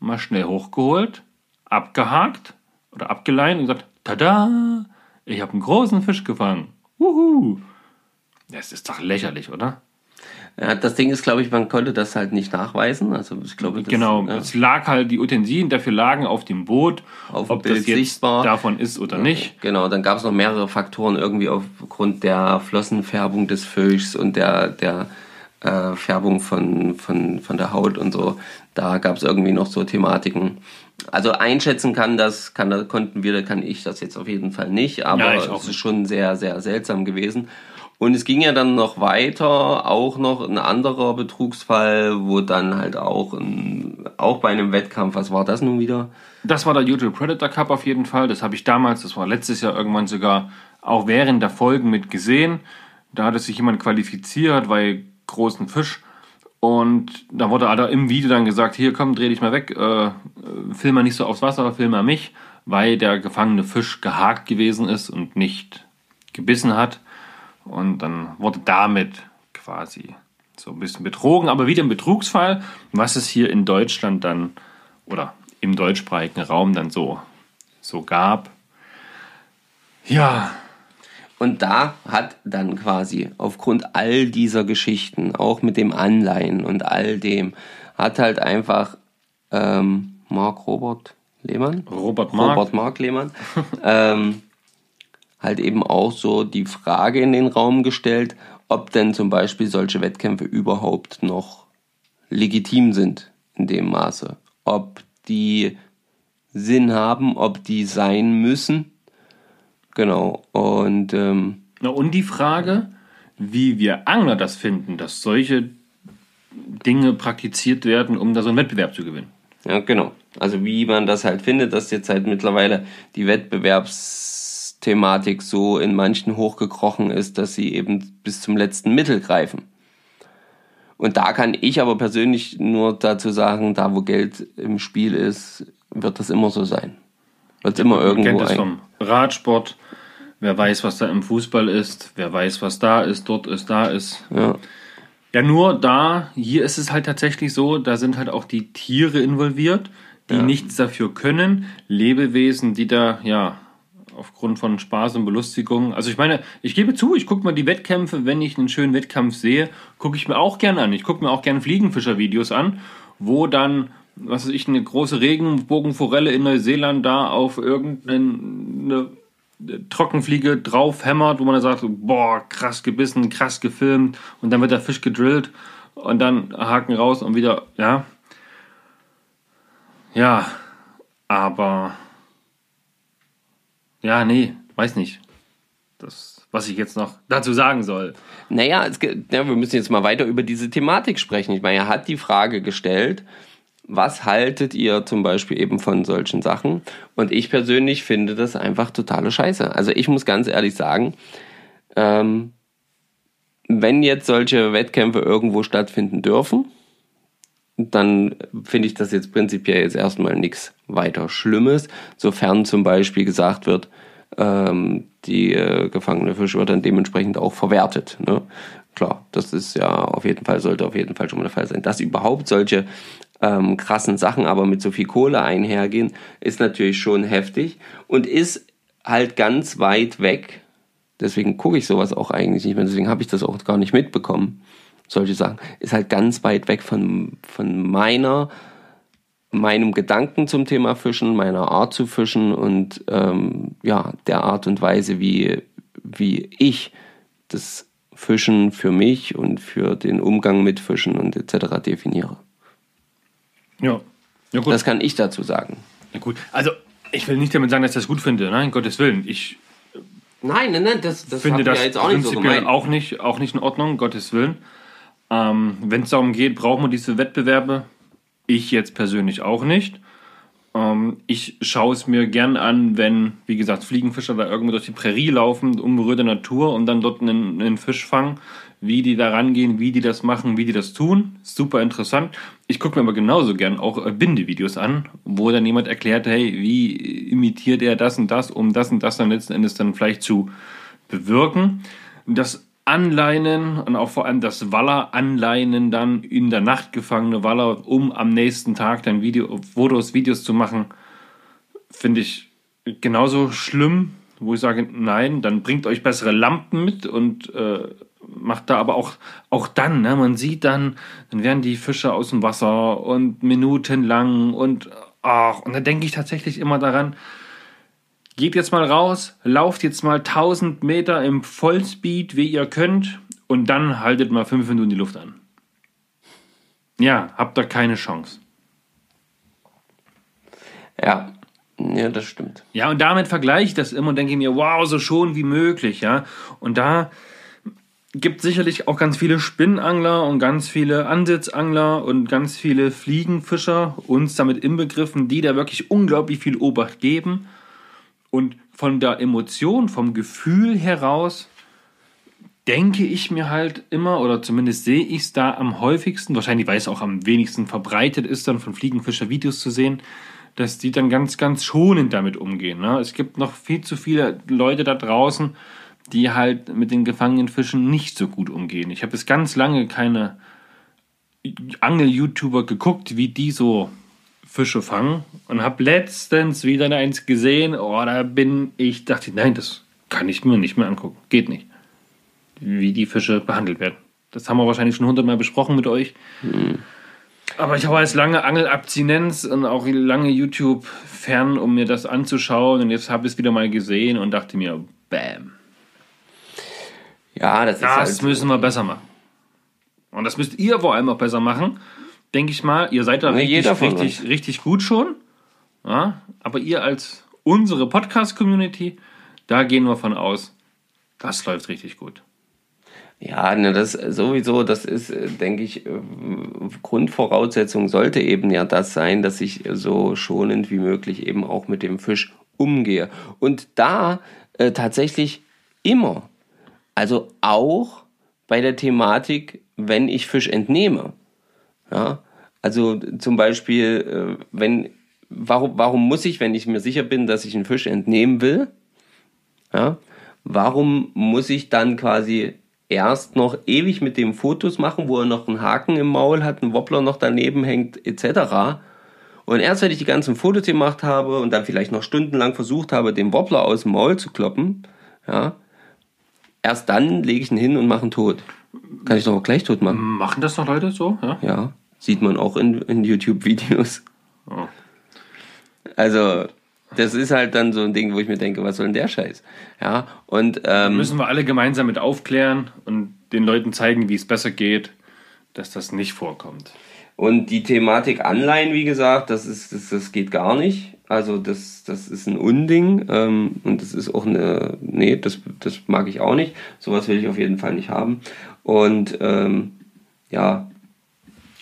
A: mal schnell hochgeholt, abgehakt oder abgeleint und gesagt, tada, ich habe einen großen Fisch gefangen. Wuhu. Das ist doch lächerlich, oder?
B: Ja, das Ding ist, glaube ich, man konnte das halt nicht nachweisen. Also ich glaube, das,
A: genau,
B: ja.
A: es lag halt die Utensilien dafür lagen auf dem Boot,
B: Auf
A: ob
B: Bild
A: das jetzt
B: sichtbar.
A: davon ist oder nicht.
B: Genau, dann gab es noch mehrere Faktoren irgendwie aufgrund der Flossenfärbung des Fischs und der, der äh, Färbung von, von, von der Haut und so. Da gab es irgendwie noch so Thematiken. Also einschätzen kann das, kann, konnten wir, kann ich das jetzt auf jeden Fall nicht, aber
A: Ja,
B: es ist schon sehr, sehr seltsam gewesen. Und es ging ja dann noch weiter, auch noch ein anderer Betrugsfall, wo dann halt auch, ein, auch bei einem Wettkampf, was war das nun wieder?
A: Das war der YouTube Predator Cup auf jeden Fall. Das habe ich damals, das war letztes Jahr irgendwann sogar auch während der Folgen mit gesehen. Da hatte sich jemand qualifiziert bei großen Fisch. Und da wurde Alter im Video dann gesagt, hier komm, dreh dich mal weg, äh, film mal nicht so aufs Wasser, film mal mich, weil der gefangene Fisch gehakt gewesen ist und nicht gebissen hat. Und dann wurde damit quasi so ein bisschen betrogen, aber wieder ein Betrugsfall, was es hier in Deutschland dann oder im deutschsprachigen Raum dann so, so gab. Ja,
B: Und da hat dann quasi aufgrund all dieser Geschichten, auch mit dem Anleihen und all dem, hat halt einfach ähm, Mark Robert Lehmann,
A: Robert Mark.
B: Robert Mark Lehmann, ähm, halt eben auch so die Frage in den Raum gestellt, ob denn zum Beispiel solche Wettkämpfe überhaupt noch legitim sind in dem Maße. Ob die Sinn haben, ob die sein müssen. Genau. Und ähm,
A: Na, und die Frage, wie wir Angler das finden, dass solche Dinge praktiziert werden, um da so einen Wettbewerb zu gewinnen.
B: ja, genau. Also wie man das halt findet, dass jetzt halt mittlerweile die Wettbewerbsthematik so in manchen hochgekrochen ist, dass sie eben bis zum letzten Mittel greifen. Und da kann ich aber persönlich nur dazu sagen, da wo Geld im Spiel ist, wird das immer so sein. Wird immer
A: Man
B: irgendwo
A: kennt es vom Radsport. Wer weiß, was da im Fußball ist, wer weiß, was da ist, dort ist, da ist.
B: Ja.
A: Ja, nur da, hier ist es halt tatsächlich so, da sind halt auch die Tiere involviert, die nichts dafür können. Lebewesen, die da, ja, aufgrund von Spaß und Belustigung. Also ich meine, ich gebe zu, ich gucke mir die Wettkämpfe, wenn ich einen schönen Wettkampf sehe, gucke ich mir auch gerne an. Ich gucke mir auch gerne Fliegenfischer-Videos an, wo dann, was weiß ich, eine große Regenbogenforelle in Neuseeland da auf irgendeine Trockenfliege drauf hämmert, wo man dann sagt, boah, krass gebissen, krass gefilmt und dann wird der Fisch gedrillt und dann Haken raus und wieder, ja. Ja, aber ja, nee, weiß nicht. Das, was ich jetzt noch dazu sagen soll.
B: Naja, es, ja, wir müssen jetzt mal weiter über diese Thematik sprechen. Ich meine, er hat die Frage gestellt, was haltet ihr zum Beispiel eben von solchen Sachen? Und ich persönlich finde das einfach totale Scheiße. Also ich muss ganz ehrlich sagen, ähm, wenn jetzt solche Wettkämpfe irgendwo stattfinden dürfen, dann finde ich das jetzt prinzipiell jetzt erstmal nichts weiter Schlimmes, sofern zum Beispiel gesagt wird, ähm, die äh, gefangene Fisch wird dann dementsprechend auch verwertet. Ne? Klar, das ist ja auf jeden Fall, sollte auf jeden Fall schon mal der Fall sein. Dass überhaupt solche ähm, krassen Sachen aber mit so viel Kohle einhergehen, ist natürlich schon heftig und ist halt ganz weit weg. Deswegen gucke ich sowas auch eigentlich nicht mehr, deswegen habe ich das auch gar nicht mitbekommen. Solche Sachen. Ist halt ganz weit weg von, von meiner, meinem Gedanken zum Thema Fischen, meiner Art zu fischen und ähm, ja, der Art und Weise, wie, wie ich das Fischen für mich und für den Umgang mit Fischen und etc. definiere.
A: Ja. ja gut.
B: Das kann ich dazu sagen.
A: Ja, gut. Also, ich will nicht damit sagen, dass ich das gut finde. Nein, Gottes Willen. Ich
B: Nein, nein, nein, das, das
A: finde das
B: ja jetzt auch nicht so gemeint.
A: auch nicht, auch nicht in Ordnung, Gottes Willen. Ähm, Wenn es darum geht, brauchen wir diese Wettbewerbe. Ich jetzt persönlich auch nicht. Ähm, ich schaue es mir gern an, wenn, wie gesagt, Fliegenfischer da irgendwo durch die Prärie laufen, unberührte Natur und dann dort einen, einen Fisch fangen, wie die da rangehen, wie die das machen, wie die das tun. Super interessant. Ich gucke mir aber genauso gern auch äh, Bindevideos an, wo dann jemand erklärt, hey, wie imitiert er das und das, um das und das dann letzten Endes dann vielleicht zu bewirken. Das Anleinen und auch vor allem das Waller anleinen dann in der Nacht gefangene Waller, um am nächsten Tag dann Video, Fotos, Videos zu machen, finde ich genauso schlimm, wo ich sage, nein, dann bringt euch bessere Lampen mit und äh, macht da aber auch, auch dann, ne, man sieht dann, dann werden die Fische aus dem Wasser und minutenlang und ach, und da denke ich tatsächlich immer daran, geht jetzt mal raus, lauft jetzt mal 1000 Meter im Vollspeed, wie ihr könnt, und dann haltet mal 5 Minuten die Luft an. Ja, habt da keine Chance.
B: Ja, ja, das stimmt.
A: Ja, und damit vergleiche ich das immer und denke mir, wow, so schon wie möglich, ja. Und da gibt sicherlich auch ganz viele Spinnangler und ganz viele Ansitzangler und ganz viele Fliegenfischer, uns damit inbegriffen, die da wirklich unglaublich viel Obacht geben. Und von der Emotion, vom Gefühl heraus, denke ich mir halt immer, oder zumindest sehe ich es da am häufigsten, wahrscheinlich weil es auch am wenigsten verbreitet ist, dann von Fliegenfischer Videos zu sehen, dass die dann ganz, ganz schonend damit umgehen. Ne? Es gibt noch viel zu viele Leute da draußen, die halt mit den gefangenen Fischen nicht so gut umgehen. Ich habe jetzt ganz lange keine Angel-YouTuber geguckt, wie die so Fische fangen und habe letztens wieder eins gesehen, oh, da bin ich, dachte ich, nein, das kann ich mir nicht mehr angucken. Geht nicht. Wie die Fische behandelt werden. Das haben wir wahrscheinlich schon hundertmal besprochen mit euch. Aber ich habe jetzt lange Angelabstinenz und auch lange YouTube fern, um mir das anzuschauen. Und jetzt habe ich es wieder mal gesehen und dachte mir, bam,
B: Ja, das ist
A: das
B: halt,
A: müssen wir besser machen. Und das müsst ihr vor allem auch besser machen, denke ich mal. Ihr seid da
B: Na,
A: richtig, richtig, richtig gut schon. Ja? Aber ihr als unsere Podcast-Community, da gehen wir von aus, das läuft richtig gut.
B: Ja, ne, das sowieso, das ist, äh, denke ich, äh, Grundvoraussetzung sollte eben ja das sein, dass ich so schonend wie möglich eben auch mit dem Fisch umgehe. Und da äh, tatsächlich immer. Also auch bei der Thematik, wenn ich Fisch entnehme. Ja, also zum Beispiel, äh, wenn, warum, warum muss ich, wenn ich mir sicher bin, dass ich einen Fisch entnehmen will, ja, warum muss ich dann quasi erst noch ewig mit dem Fotos machen, wo er noch einen Haken im Maul hat, ein Wobbler noch daneben hängt, etc. Und erst wenn ich die ganzen Fotos gemacht habe und dann vielleicht noch stundenlang versucht habe, den Wobbler aus dem Maul zu kloppen, ja, erst dann lege ich ihn hin und mache ihn tot. Kann ich doch auch gleich tot machen.
A: Machen das noch Leute so? Ja.
B: Ja. Sieht man auch in, in YouTube-Videos.
A: Oh.
B: Also, das ist halt dann so ein Ding, wo ich mir denke, was soll denn der Scheiß? Ja, und ähm,
A: Müssen wir alle gemeinsam mit aufklären und den Leuten zeigen, wie es besser geht, dass das nicht vorkommt.
B: Und die Thematik Anleihen, wie gesagt, das ist, das, das geht gar nicht. Also das, das ist ein Unding ähm, und das ist auch eine, nee, das, das mag ich auch nicht. Sowas will ich auf jeden Fall nicht haben. Und ähm, ja,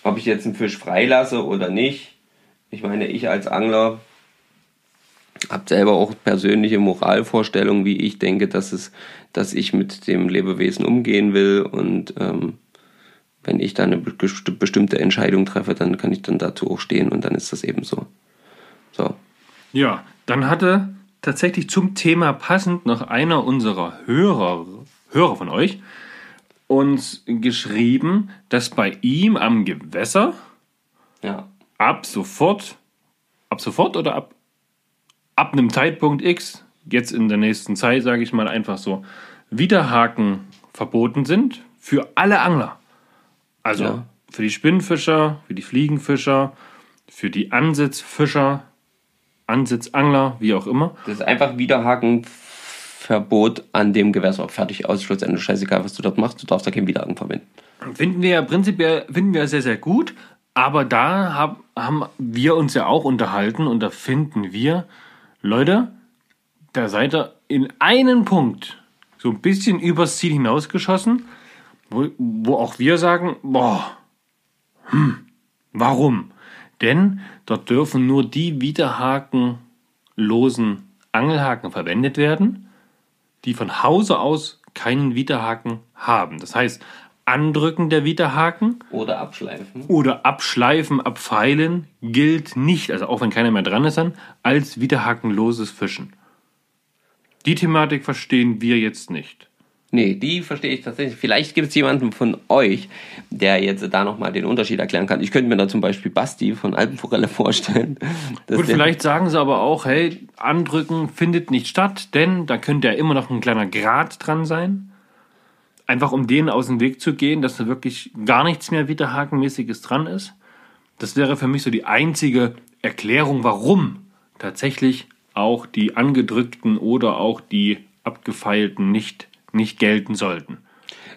B: ob ich jetzt einen Fisch freilasse oder nicht, ich meine, ich als Angler habe selber auch persönliche Moralvorstellungen, wie ich denke, dass es, dass ich mit dem Lebewesen umgehen will und ähm, wenn ich da eine besti- bestimmte Entscheidung treffe, dann kann ich dann dazu auch stehen und dann ist das eben so. So.
A: Ja, dann hatte tatsächlich zum Thema passend noch einer unserer Hörer, Hörer von euch uns geschrieben, dass bei ihm am Gewässer
B: Ja.
A: ab sofort, ab sofort oder ab, ab einem Zeitpunkt X, jetzt in der nächsten Zeit, sage ich mal einfach so, Widerhaken verboten sind für alle Angler. Also
B: Ja.
A: für die Spinnfischer, für die Fliegenfischer, für die Ansitzfischer, Ansitzangler, wie auch immer.
B: Das ist einfach Widerhakenverbot an dem Gewässer. Fertig, aus, Schlussende. Scheißegal, was du dort machst, du darfst da keinen Widerhaken verwenden.
A: Finden wir ja prinzipiell finden wir sehr, sehr gut. Aber da hab, haben wir uns ja auch unterhalten und da finden wir, Leute, da seid ihr in einen Punkt so ein bisschen übers Ziel hinausgeschossen, wo, wo auch wir sagen, boah, hm, warum? Denn dort dürfen nur die widerhakenlosen Angelhaken verwendet werden, die von Hause aus keinen Widerhaken haben. Das heißt, Andrücken der Widerhaken
B: Oder abschleifen.
A: oder Abschleifen, Abfeilen gilt nicht, also auch wenn keiner mehr dran ist, dann, als widerhakenloses Fischen. Die Thematik verstehen wir jetzt nicht.
B: Nee, die verstehe ich tatsächlich. Vielleicht gibt es jemanden von euch, der jetzt da nochmal den Unterschied erklären kann. Ich könnte mir da zum Beispiel Basti von Alpenforelle vorstellen.
A: Gut, vielleicht sagen sie aber auch, hey, Andrücken findet nicht statt, denn da könnte ja immer noch ein kleiner Grad dran sein. Einfach um denen aus dem Weg zu gehen, dass da wirklich gar nichts mehr Widerhakenmäßiges dran ist. Das wäre für mich so die einzige Erklärung, warum tatsächlich auch die angedrückten oder auch die abgefeilten nicht, nicht gelten sollten.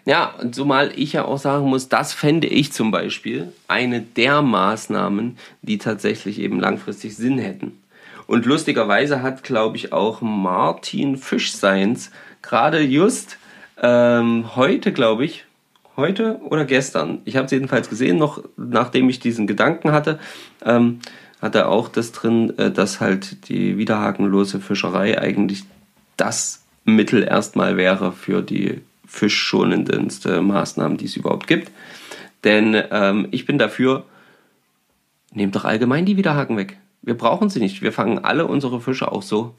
B: Ja, und zumal ich ja auch sagen muss, das fände ich zum Beispiel eine der Maßnahmen, die tatsächlich eben langfristig Sinn hätten. Und lustigerweise hat, glaube ich, auch Martin Fischseins gerade just ähm, heute, glaube ich, heute oder gestern, ich habe es jedenfalls gesehen, noch nachdem ich diesen Gedanken hatte, ähm, hat er auch das drin, äh, dass halt die widerhakenlose Fischerei eigentlich das Mittel erstmal wäre für die fischschonendste Maßnahmen, die es überhaupt gibt. Denn ähm, ich bin dafür, nehmt doch allgemein die Widerhaken weg. Wir brauchen sie nicht. Wir fangen alle unsere Fische auch so.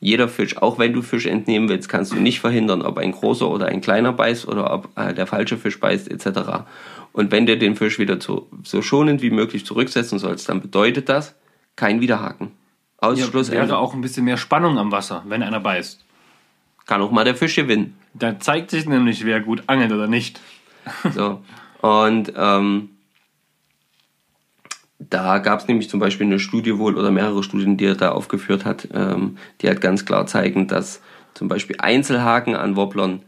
B: Jeder Fisch, auch wenn du Fisch entnehmen willst, kannst du nicht verhindern, ob ein großer oder ein kleiner beißt oder ob äh, der falsche Fisch beißt etc. Und wenn du den Fisch wieder zu, so schonend wie möglich zurücksetzen sollst, dann bedeutet das kein Widerhaken. Ausschluss
A: wäre auch ein bisschen mehr Spannung am Wasser, wenn einer beißt.
B: Kann auch mal der Fisch gewinnen.
A: Da zeigt sich nämlich, wer gut angelt oder nicht.
B: So. Und ähm, da gab es nämlich zum Beispiel eine Studie wohl oder mehrere Studien, die er da aufgeführt hat, ähm, die halt ganz klar zeigen, dass zum Beispiel Einzelhaken an Wobblern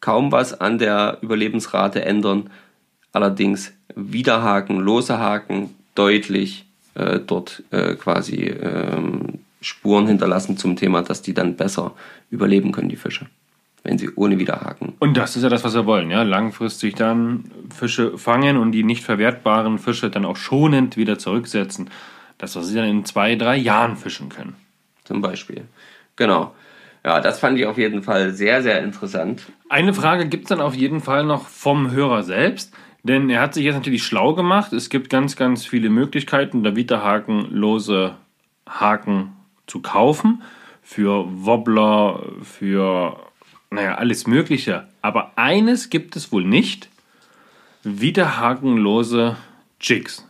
B: kaum was an der Überlebensrate ändern. Allerdings Widerhaken, lose Haken deutlich äh, dort äh, quasi ähm, Spuren hinterlassen zum Thema, dass die dann besser überleben können, die Fische, wenn sie ohne Widerhaken
A: Und das ist ja das, was wir wollen, ja. Langfristig dann Fische fangen und die nicht verwertbaren Fische dann auch schonend wieder zurücksetzen. Das, was sie dann in zwei, drei Jahren fischen können.
B: zum Beispiel. Genau. Ja, das fand ich auf jeden Fall sehr, sehr interessant.
A: Eine Frage gibt es dann auf jeden Fall noch vom Hörer selbst, denn er hat sich jetzt natürlich schlau gemacht. Es gibt ganz, ganz viele Möglichkeiten, da widerhakenlose Haken zu kaufen. Für Wobbler, für, naja, alles Mögliche. Aber eines gibt es wohl nicht: widerhakenlose Jigs.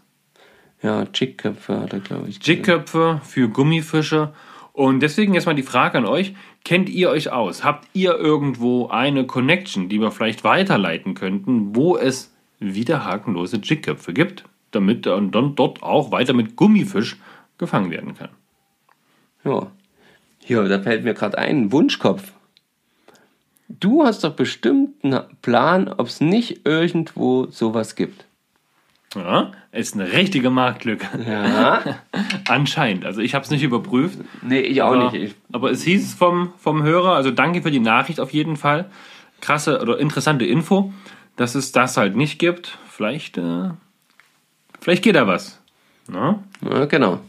B: Ja, Chickköpfe hat er, glaube ich.
A: Jigköpfe für Gummifische. Und deswegen jetzt mal die Frage an euch: Kennt ihr euch aus? Habt ihr irgendwo eine Connection, die wir vielleicht weiterleiten könnten, wo es wieder hakenlose Jigköpfe gibt, damit dann dort auch weiter mit Gummifisch gefangen werden kann.
B: Ja. Ja, da fällt mir gerade ein, Wunschkopf. Du hast doch bestimmt einen Plan, ob es nicht irgendwo sowas gibt.
A: Ja, ist eine richtige Marktlücke.
B: Ja.
A: Anscheinend. Also ich habe es nicht überprüft.
B: Nee, ich auch
A: aber,
B: nicht. Ich,
A: aber es hieß vom, vom Hörer, also danke für die Nachricht auf jeden Fall. Krasse oder interessante Info, dass es das halt nicht gibt. Vielleicht, äh, vielleicht geht da was. Na?
B: ja, genau.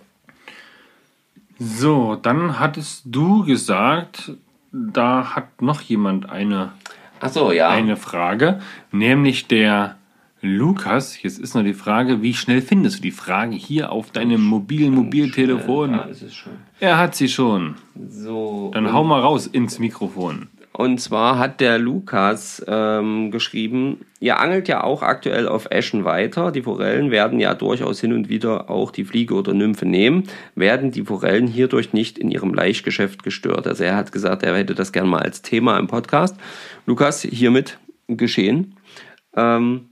A: So, dann hattest du gesagt, da hat noch jemand eine,
B: Ach so, ja.
A: eine Frage, nämlich der Lukas. Jetzt ist noch die Frage, wie schnell findest du die Frage hier auf deinem mobilen Mobiltelefon?
B: Ja, ist es schon.
A: Er hat sie schon.
B: So.
A: Dann hau mal raus ins Mikrofon.
B: Und zwar hat der Lukas ähm, geschrieben, ihr angelt ja auch aktuell auf Eschen weiter. Die Forellen werden ja durchaus hin und wieder auch die Fliege oder Nymphe nehmen. Werden die Forellen hierdurch nicht in ihrem Laichgeschäft gestört? Also er hat gesagt, er hätte das gerne mal als Thema im Podcast. Lukas, hiermit geschehen. Ähm,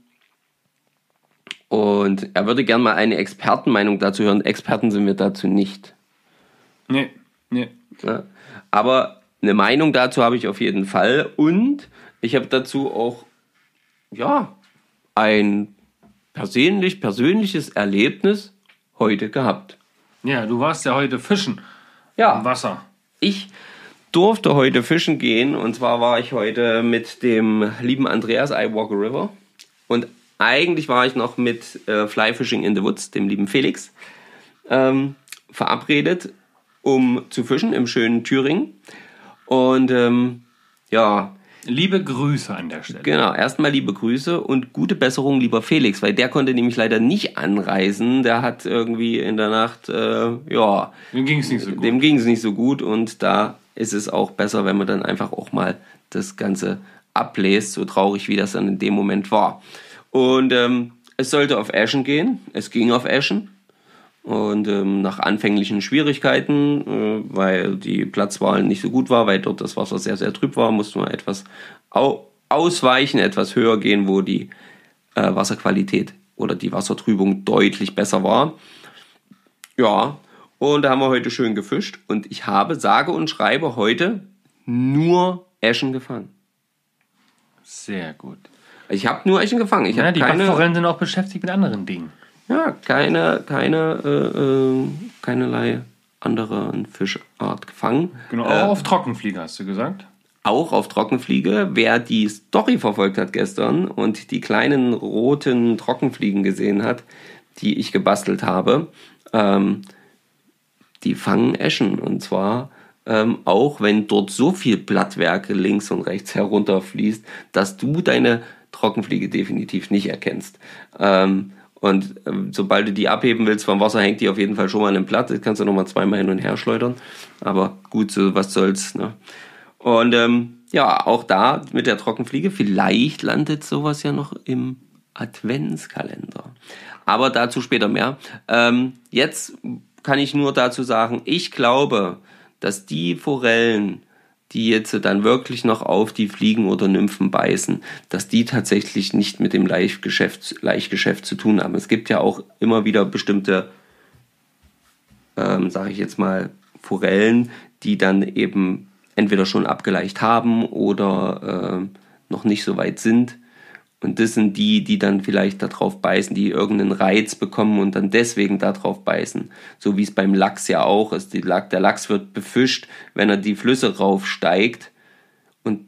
B: und er würde gerne mal eine Expertenmeinung dazu hören. Experten sind wir dazu nicht.
A: Nee, nee.
B: Ja. Aber eine Meinung dazu habe ich auf jeden Fall. Und ich habe dazu auch, ja, ein persönlich, persönliches Erlebnis heute gehabt.
A: Ja, du warst ja heute fischen
B: Ja,
A: im Wasser.
B: ich durfte heute fischen gehen. Und zwar war ich heute mit dem lieben Andreas I Walk a River. Und eigentlich war ich noch mit äh, Fly Fishing in the Woods, dem lieben Felix, ähm, verabredet, um zu fischen im schönen Thüringen. Und ähm, ja,
A: Liebe Grüße an der Stelle.
B: Genau, erstmal liebe Grüße und gute Besserung, lieber Felix, weil der konnte nämlich leider nicht anreisen. Der hat irgendwie in der Nacht, äh, ja,
A: Mir ging es nicht so gut.
B: dem ging es nicht so gut und da ist es auch besser, wenn man dann einfach auch mal das Ganze ablässt, so traurig wie das dann in dem Moment war. Und ähm, es sollte auf Eschen gehen, es ging auf Eschen. Und ähm, nach anfänglichen Schwierigkeiten, äh, weil die Platzwahl nicht so gut war, weil dort das Wasser sehr, sehr trüb war, mussten wir etwas au ausweichen, etwas höher gehen, wo die äh, Wasserqualität oder die Wassertrübung deutlich besser war. Ja, und da haben wir heute schön gefischt und ich habe, sage und schreibe, heute nur Eschen gefangen.
A: Sehr gut.
B: Ich habe nur Eschen gefangen. Ich
A: Ja, die
B: keine,
A: Backforellen sind auch beschäftigt mit anderen Dingen.
B: Ja, keine, keine, äh, äh, keinerlei anderen Fischart gefangen.
A: Genau,
B: Äh,
A: auch auf Trockenflieger hast du gesagt.
B: auch auf Trockenfliege. Wer die Story verfolgt hat gestern und die kleinen roten Trockenfliegen gesehen hat, die ich gebastelt habe, ähm, die fangen Eschen. Und zwar ähm, auch, wenn dort so viel Blattwerke links und rechts herunterfließt, dass du deine Trockenfliege definitiv nicht erkennst. Ähm, und ähm, sobald du die abheben willst vom Wasser, hängt die auf jeden Fall schon mal im Blatt. Das kannst du nochmal zweimal hin und her schleudern. Aber gut, so was soll's. Ne? Und ähm, ja, auch da mit der Trockenfliege, vielleicht landet sowas ja noch im Adventskalender. Aber dazu später mehr. Ähm, jetzt kann ich nur dazu sagen, ich glaube, dass die Forellen, die jetzt dann wirklich noch auf die Fliegen oder Nymphen beißen, dass die tatsächlich nicht mit dem Laichgeschäft, Laichgeschäft zu tun haben. Es gibt ja auch immer wieder bestimmte ähm, sage ich jetzt mal, Forellen, die dann eben entweder schon abgeleicht haben oder äh, noch nicht so weit sind. Und das sind die, die dann vielleicht darauf beißen, die irgendeinen Reiz bekommen und dann deswegen darauf beißen. So wie es beim Lachs ja auch ist. Lach, der Lachs wird befischt, wenn er die Flüsse raufsteigt. Und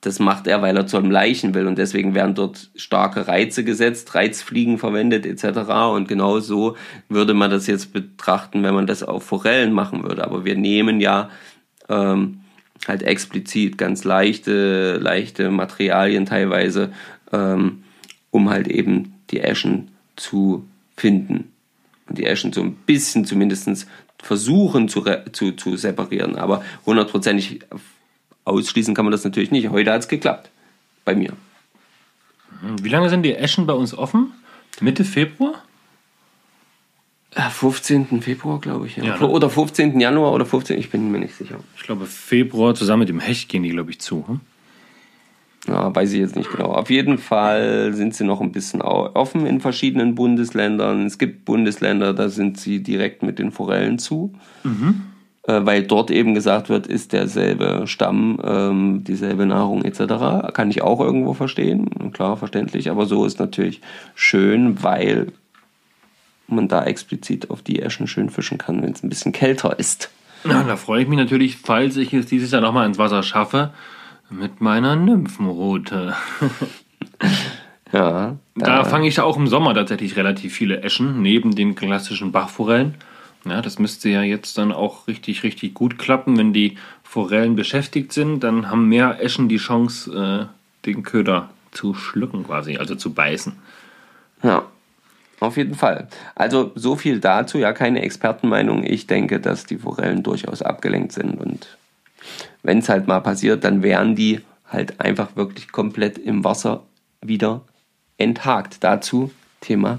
B: das macht er, weil er zu einem Leichen will. Und deswegen werden dort starke Reize gesetzt, Reizfliegen verwendet etc. Und genau so würde man das jetzt betrachten, wenn man das auf Forellen machen würde. Aber wir nehmen ja ähm, halt explizit ganz leichte, leichte Materialien teilweise, ähm, um halt eben die Eschen zu finden. Und die Eschen so ein bisschen zumindest versuchen zu, zu, zu separieren. Aber hundertprozentig ausschließen kann man das natürlich nicht. Heute hat es geklappt. Bei mir.
A: Wie lange sind die Eschen bei uns offen? Mitte Februar?
B: Äh, 15. Februar, glaube ich. Ja.
A: Ja, ne?
B: Oder 15. Januar oder 15. Ich bin mir nicht sicher.
A: Ich glaube, Februar zusammen mit dem Hecht gehen die, glaube ich, zu. Hm?
B: Ja, weiß ich jetzt nicht genau. Auf jeden Fall sind sie noch ein bisschen offen in verschiedenen Bundesländern. Es gibt Bundesländer, da sind sie direkt mit den Forellen zu. Mhm. Äh, weil dort eben gesagt wird, ist derselbe Stamm, ähm, dieselbe Nahrung etc. Kann ich auch irgendwo verstehen, klar, verständlich, aber so ist natürlich schön, weil man da explizit auf die Eschen schön fischen kann, wenn es ein bisschen kälter ist.
A: Ja, da freue ich mich natürlich, falls ich es dieses Jahr nochmal ins Wasser schaffe, mit meiner Nymphenroute. ja. Da, da fange ich auch im Sommer tatsächlich relativ viele Eschen, neben den klassischen Bachforellen. Ja, das müsste ja jetzt dann auch richtig, richtig gut klappen. Wenn die Forellen beschäftigt sind, dann haben mehr Eschen die Chance, äh, den Köder zu schlucken quasi, also zu beißen.
B: Ja, auf jeden Fall. Also so viel dazu, ja, keine Expertenmeinung. Ich denke, dass die Forellen durchaus abgelenkt sind und wenn es halt mal passiert, dann wären die halt einfach wirklich komplett im Wasser wieder enthakt. Dazu Thema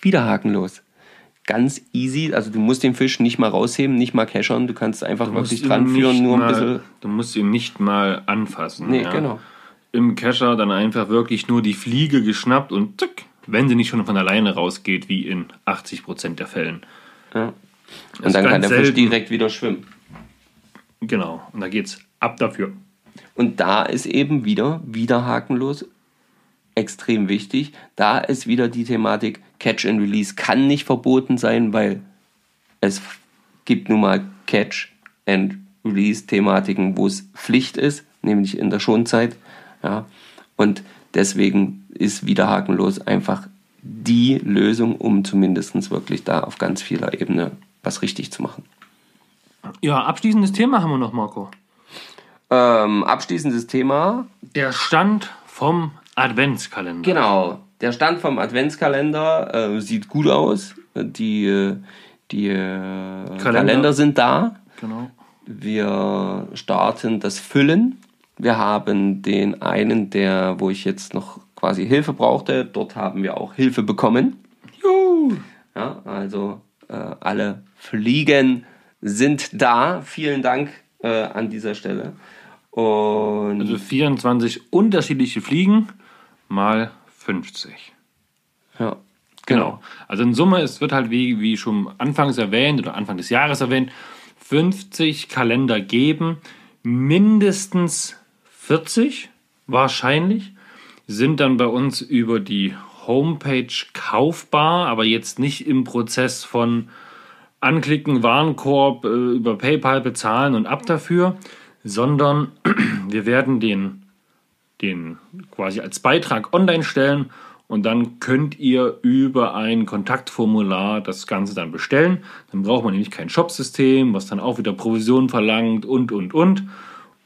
B: Wiederhakenlos ganz easy. Also du musst den Fisch nicht mal rausheben, nicht mal keschern. Du kannst einfach du wirklich dran führen, nur
A: ein bisschen. Du musst ihn nicht mal anfassen.
B: Nee, ja. genau.
A: Im Kescher dann einfach wirklich nur die Fliege geschnappt und zack, wenn sie nicht schon von alleine rausgeht, wie in 80% der Fällen.
B: Ja. Und dann kann der selten. Fisch direkt wieder schwimmen.
A: Genau, und da geht's ab dafür.
B: Und da ist eben wieder, wieder hakenlos, extrem wichtig. Da ist wieder die Thematik, Catch and Release kann nicht verboten sein, weil es gibt nun mal Catch and Release Thematiken, wo es Pflicht ist, nämlich in der Schonzeit. Ja. Und deswegen ist wieder hakenlos einfach die Lösung, um zumindest wirklich da auf ganz vieler Ebene was richtig zu machen.
A: Ja, abschließendes Thema haben wir noch, Marco.
B: Ähm, abschließendes Thema.
A: Der Stand vom Adventskalender.
B: Genau. Der Stand vom Adventskalender äh, sieht gut aus. Die, äh, die äh, Kalender. Kalender sind da.
A: Genau.
B: Wir starten das Füllen. Wir haben den einen, der, wo ich jetzt noch quasi Hilfe brauchte. Dort haben wir auch Hilfe bekommen.
A: Juhu.
B: Ja, also äh, alle Fliegen sind da. Vielen Dank äh, an dieser Stelle. Und
A: also 24 unterschiedliche Fliegen mal 50.
B: Ja.
A: Genau. Also in Summe, es wird halt wie, wie schon anfangs erwähnt oder Anfang des Jahres erwähnt, 50 Kalender geben. Mindestens 40 wahrscheinlich sind dann bei uns über die Homepage kaufbar, aber jetzt nicht im Prozess von Anklicken, Warenkorb, äh, über PayPal bezahlen und ab dafür, sondern wir werden den den quasi als Beitrag online stellen und dann könnt ihr über ein Kontaktformular das Ganze dann bestellen. Dann braucht man nämlich kein Shopsystem, was dann auch wieder Provision verlangt und, und, und.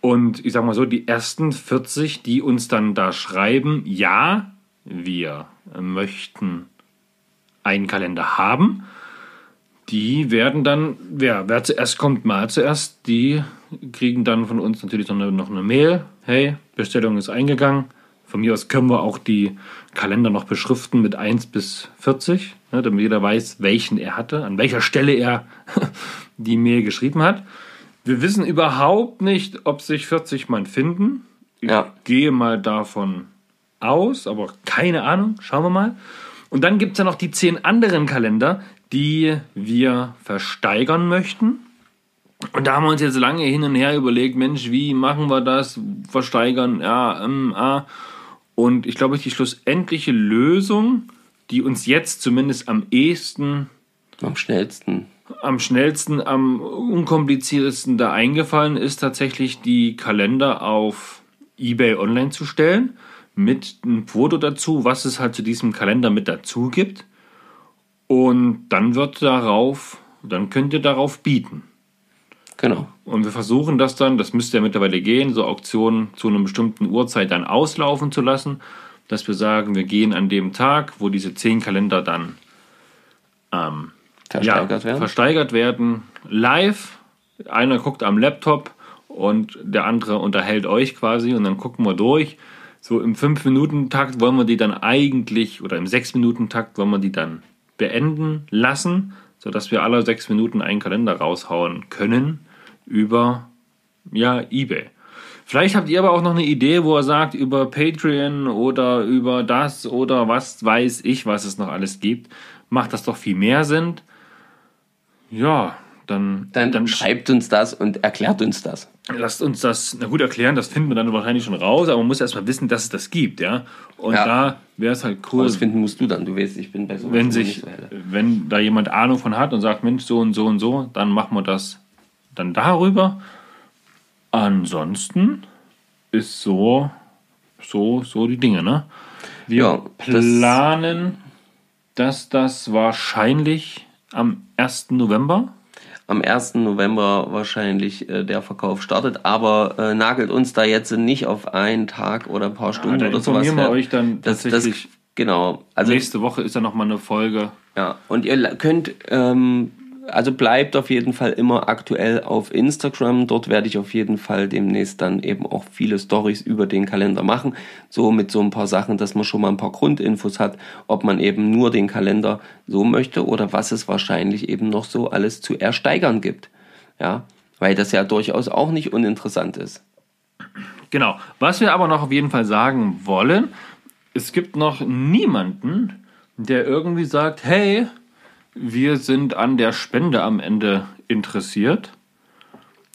A: Und ich sag mal so, die ersten 40, die uns dann da schreiben, ja, wir möchten einen Kalender haben, die werden dann, ja, wer zuerst kommt, mal zuerst, die kriegen dann von uns natürlich noch eine, noch eine Mail. Hey, Bestellung ist eingegangen. Von mir aus können wir auch die Kalender noch beschriften mit 1 bis 40, ne, damit jeder weiß, welchen er hatte, an welcher Stelle er die Mail geschrieben hat. Wir wissen überhaupt nicht, ob sich 40 Mann finden. Ich ja. gehe mal davon aus, aber keine Ahnung. Schauen wir mal. Und dann gibt es ja noch die 10 anderen Kalender, die wir versteigern möchten. Und da haben wir uns jetzt lange hin und her überlegt, Mensch, wie machen wir das? Versteigern, ja, ähm, ah. Und ich glaube, die schlussendliche Lösung, die uns jetzt zumindest am ehesten,
B: am schnellsten,
A: am schnellsten, am unkompliziertesten da eingefallen ist, tatsächlich die Kalender auf eBay online zu stellen mit einem Foto dazu, was es halt zu diesem Kalender mit dazu gibt. Und dann wird darauf, dann könnt ihr darauf bieten.
B: Genau.
A: Und wir versuchen das dann, das müsste ja mittlerweile gehen, so Auktionen zu einer bestimmten Uhrzeit dann auslaufen zu lassen, dass wir sagen, wir gehen an dem Tag, wo diese zehn Kalender dann ähm, versteigert, ja, werden. versteigert werden, live. Einer guckt am Laptop und der andere unterhält euch quasi und dann gucken wir durch. So im 5-Minuten-Takt wollen wir die dann eigentlich, oder im 6-Minuten-Takt wollen wir die dann beenden lassen, sodass wir alle sechs Minuten einen Kalender raushauen können über ja, eBay. Vielleicht habt ihr aber auch noch eine Idee, wo er sagt, über Patreon oder über das oder was weiß ich, was es noch alles gibt. Macht das doch viel mehr Sinn. Ja, dann,
B: Dann,
A: dann
B: schreibt uns das und erklärt uns das.
A: lasst uns das, na gut, erklären, das finden wir dann wahrscheinlich schon raus, aber man muss erstmal wissen, dass es das gibt, ja. Und
B: Ja.
A: da wäre es halt cool,
B: Rausfinden musst du dann. Du weißt, ich bin bei sowas
A: wenn sich,
B: so
A: wenn da jemand Ahnung von hat und sagt, Mensch, so und so und so, dann machen wir das dann darüber. Ansonsten ist so, so, so die Dinge, ne? Wir
B: Ja, das-
A: planen, dass das wahrscheinlich am 1. November
B: am 1. November wahrscheinlich äh, der Verkauf startet, aber äh, nagelt uns da jetzt nicht auf einen Tag oder ein paar Stunden
A: da
B: oder sowas.
A: informieren wir euch dann
B: das, das,
A: tatsächlich.
B: Genau. Also
A: nächste Woche ist ja noch mal eine Folge.
B: Ja, und ihr könnt, ähm, also bleibt auf jeden Fall immer aktuell auf Instagram. Dort werde ich auf jeden Fall demnächst dann eben auch viele Stories über den Kalender machen. So mit so ein paar Sachen, dass man schon mal ein paar Grundinfos hat, ob man eben nur den Kalender so möchte oder was es wahrscheinlich eben noch so alles zu ersteigern gibt. Ja, weil das ja durchaus auch nicht uninteressant ist.
A: Genau. Was wir aber noch auf jeden Fall sagen wollen, es gibt noch niemanden, der irgendwie sagt, hey, wir sind an der Spende am Ende interessiert.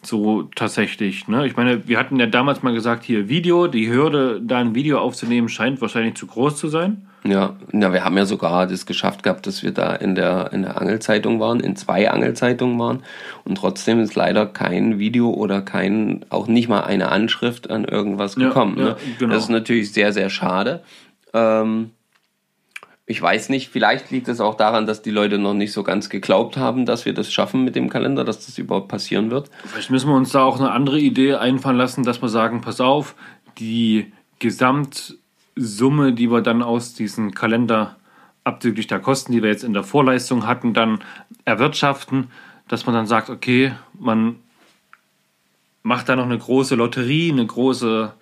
A: So tatsächlich, ne? Ich meine, wir hatten ja damals mal gesagt, hier Video, die Hürde, da ein Video aufzunehmen, scheint wahrscheinlich zu groß zu sein.
B: Ja, na, wir haben ja sogar das geschafft gehabt, dass wir da in der, in der Angelzeitung waren, in zwei Angelzeitungen waren und trotzdem ist leider kein Video oder kein, auch nicht mal eine Anschrift an irgendwas
A: Ja,
B: gekommen.
A: ja,
B: ne?
A: genau.
B: Das ist natürlich sehr, sehr schade. Ähm, ich weiß nicht, vielleicht liegt es auch daran, dass die Leute noch nicht so ganz geglaubt haben, dass wir das schaffen mit dem Kalender, dass das überhaupt passieren wird.
A: Vielleicht müssen wir uns da auch eine andere Idee einfallen lassen, dass wir sagen, pass auf, die Gesamtsumme, die wir dann aus diesem Kalender abzüglich der Kosten, die wir jetzt in der Vorleistung hatten, dann erwirtschaften, dass man dann sagt, okay, man macht da noch eine große Lotterie, eine große,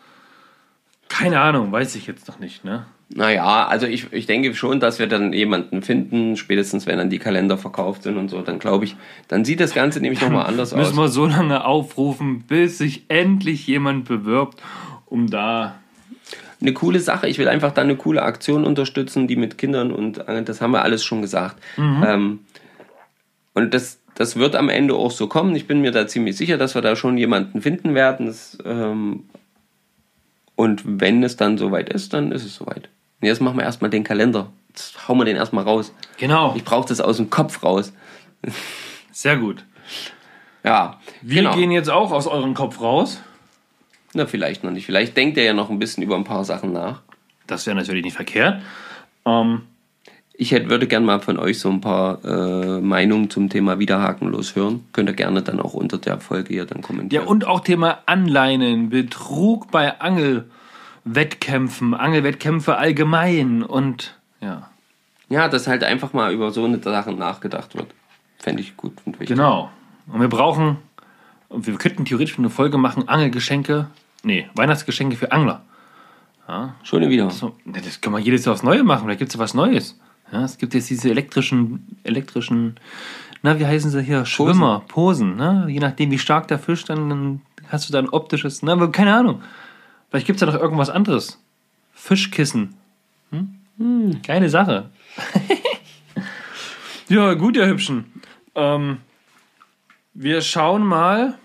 A: keine Ahnung, weiß ich jetzt noch nicht, ne?
B: Naja, also ich, ich denke schon, dass wir dann jemanden finden, spätestens wenn dann die Kalender verkauft sind und so, dann glaube ich, dann sieht das Ganze nämlich nochmal anders aus.
A: Müssen wir so lange aufrufen, bis sich endlich jemand bewirbt, um da
B: eine coole Sache. Ich will einfach dann eine coole Aktion unterstützen, die mit Kindern und das haben wir alles schon gesagt. Ähm, und das, das wird am Ende auch so kommen. Ich bin mir da ziemlich sicher, dass wir da schon jemanden finden werden. Das, ähm, und wenn es dann soweit ist, dann ist es soweit. Und jetzt machen wir erstmal den Kalender. Jetzt hauen wir den erstmal raus.
A: Genau.
B: Ich brauche das aus dem Kopf raus.
A: Sehr gut.
B: Ja,
A: Wir
B: genau.
A: gehen jetzt auch aus eurem Kopf raus.
B: Na, vielleicht noch nicht. Vielleicht denkt er ja noch ein bisschen über ein paar Sachen nach.
A: Das wäre natürlich nicht verkehrt. Ähm,
B: Ich hätte, würde gerne mal von euch so ein paar äh, Meinungen zum Thema Wiederhakenlos hören. Könnt ihr gerne dann auch unter der Folge hier dann
A: ja,
B: kommentieren.
A: und auch Thema Anleinen, Betrug bei Angelwettkämpfen, Angelwettkämpfe allgemein und ja.
B: ja, dass halt einfach mal über so eine Sachen nachgedacht wird. Fände ich gut und wichtig.
A: Genau. Und wir brauchen, wir könnten theoretisch eine Folge machen, Angelgeschenke, nee, Weihnachtsgeschenke für Angler.
B: Schon wieder.
A: So, ja, das kann man jedes Jahr aufs Neue machen, da gibt es ja was Neues. Ja, es gibt jetzt diese elektrischen, elektrischen, na, wie heißen sie hier? Schwimmer, Posen, ne? Je nachdem, wie stark der Fisch, dann, dann hast du da ein optisches, na, keine Ahnung. Vielleicht gibt es ja noch irgendwas anderes. Fischkissen. Hm? Keine Sache. ja, gut, ihr Hübschen. Ähm, wir schauen mal,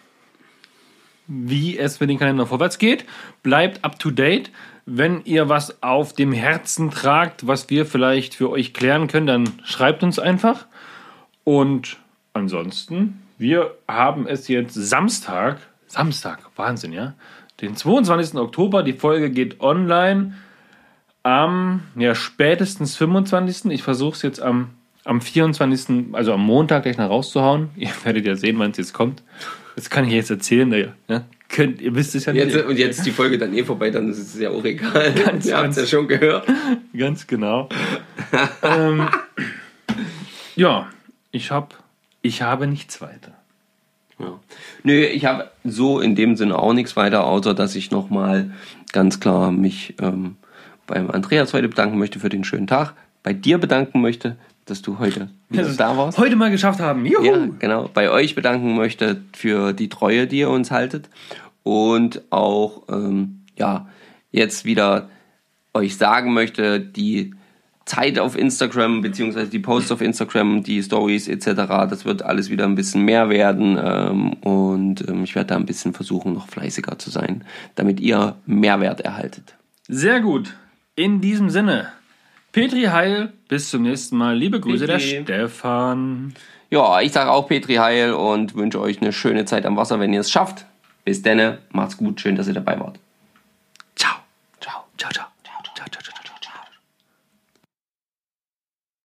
A: wie es mit dem Kalender vorwärts geht. Bleibt up to date. Wenn ihr was auf dem Herzen tragt, was wir vielleicht für euch klären können, dann schreibt uns einfach. Und ansonsten, wir haben es jetzt Samstag, Samstag, Wahnsinn, ja? Den 22. Oktober, die Folge geht online am, ja, spätestens 25. Ich versuche es jetzt am, am 24., also am Montag gleich noch rauszuhauen. Ihr werdet ja sehen, wann es jetzt kommt. Das kann ich jetzt erzählen, ja? Könnt, ihr wisst es ja nicht.
B: Jetzt, und jetzt ist die Folge dann eh vorbei, dann ist es ja auch egal.
A: Ganz,
B: Ihr habt es ja schon gehört.
A: Ganz genau. ähm, ja, ich, hab, ich habe nichts weiter.
B: Ja. Nö, ich habe so in dem Sinne auch nichts weiter, außer dass ich nochmal ganz klar mich ähm, beim Andreas heute bedanken möchte für den schönen Tag, bei dir bedanken möchte, dass du heute wieder da warst.
A: Heute mal geschafft haben. Juhu!
B: Ja, genau. Bei euch bedanken möchte für die Treue, die ihr uns haltet. und auch ähm, ja jetzt wieder euch sagen möchte, die Zeit auf Instagram, beziehungsweise die Posts auf Instagram, die Stories etc., das wird alles wieder ein bisschen mehr werden ähm, und ähm, ich werde da ein bisschen versuchen, noch fleißiger zu sein, damit ihr Mehrwert erhaltet.
A: Sehr gut. In diesem Sinne, Petri Heil, bis zum nächsten Mal. Liebe Grüße,
B: Petri.
A: der Stefan.
B: Ja, ich sage auch Petri Heil und wünsche euch eine schöne Zeit am Wasser, wenn ihr es schafft. Bis denne, macht's gut, schön, dass ihr dabei wart.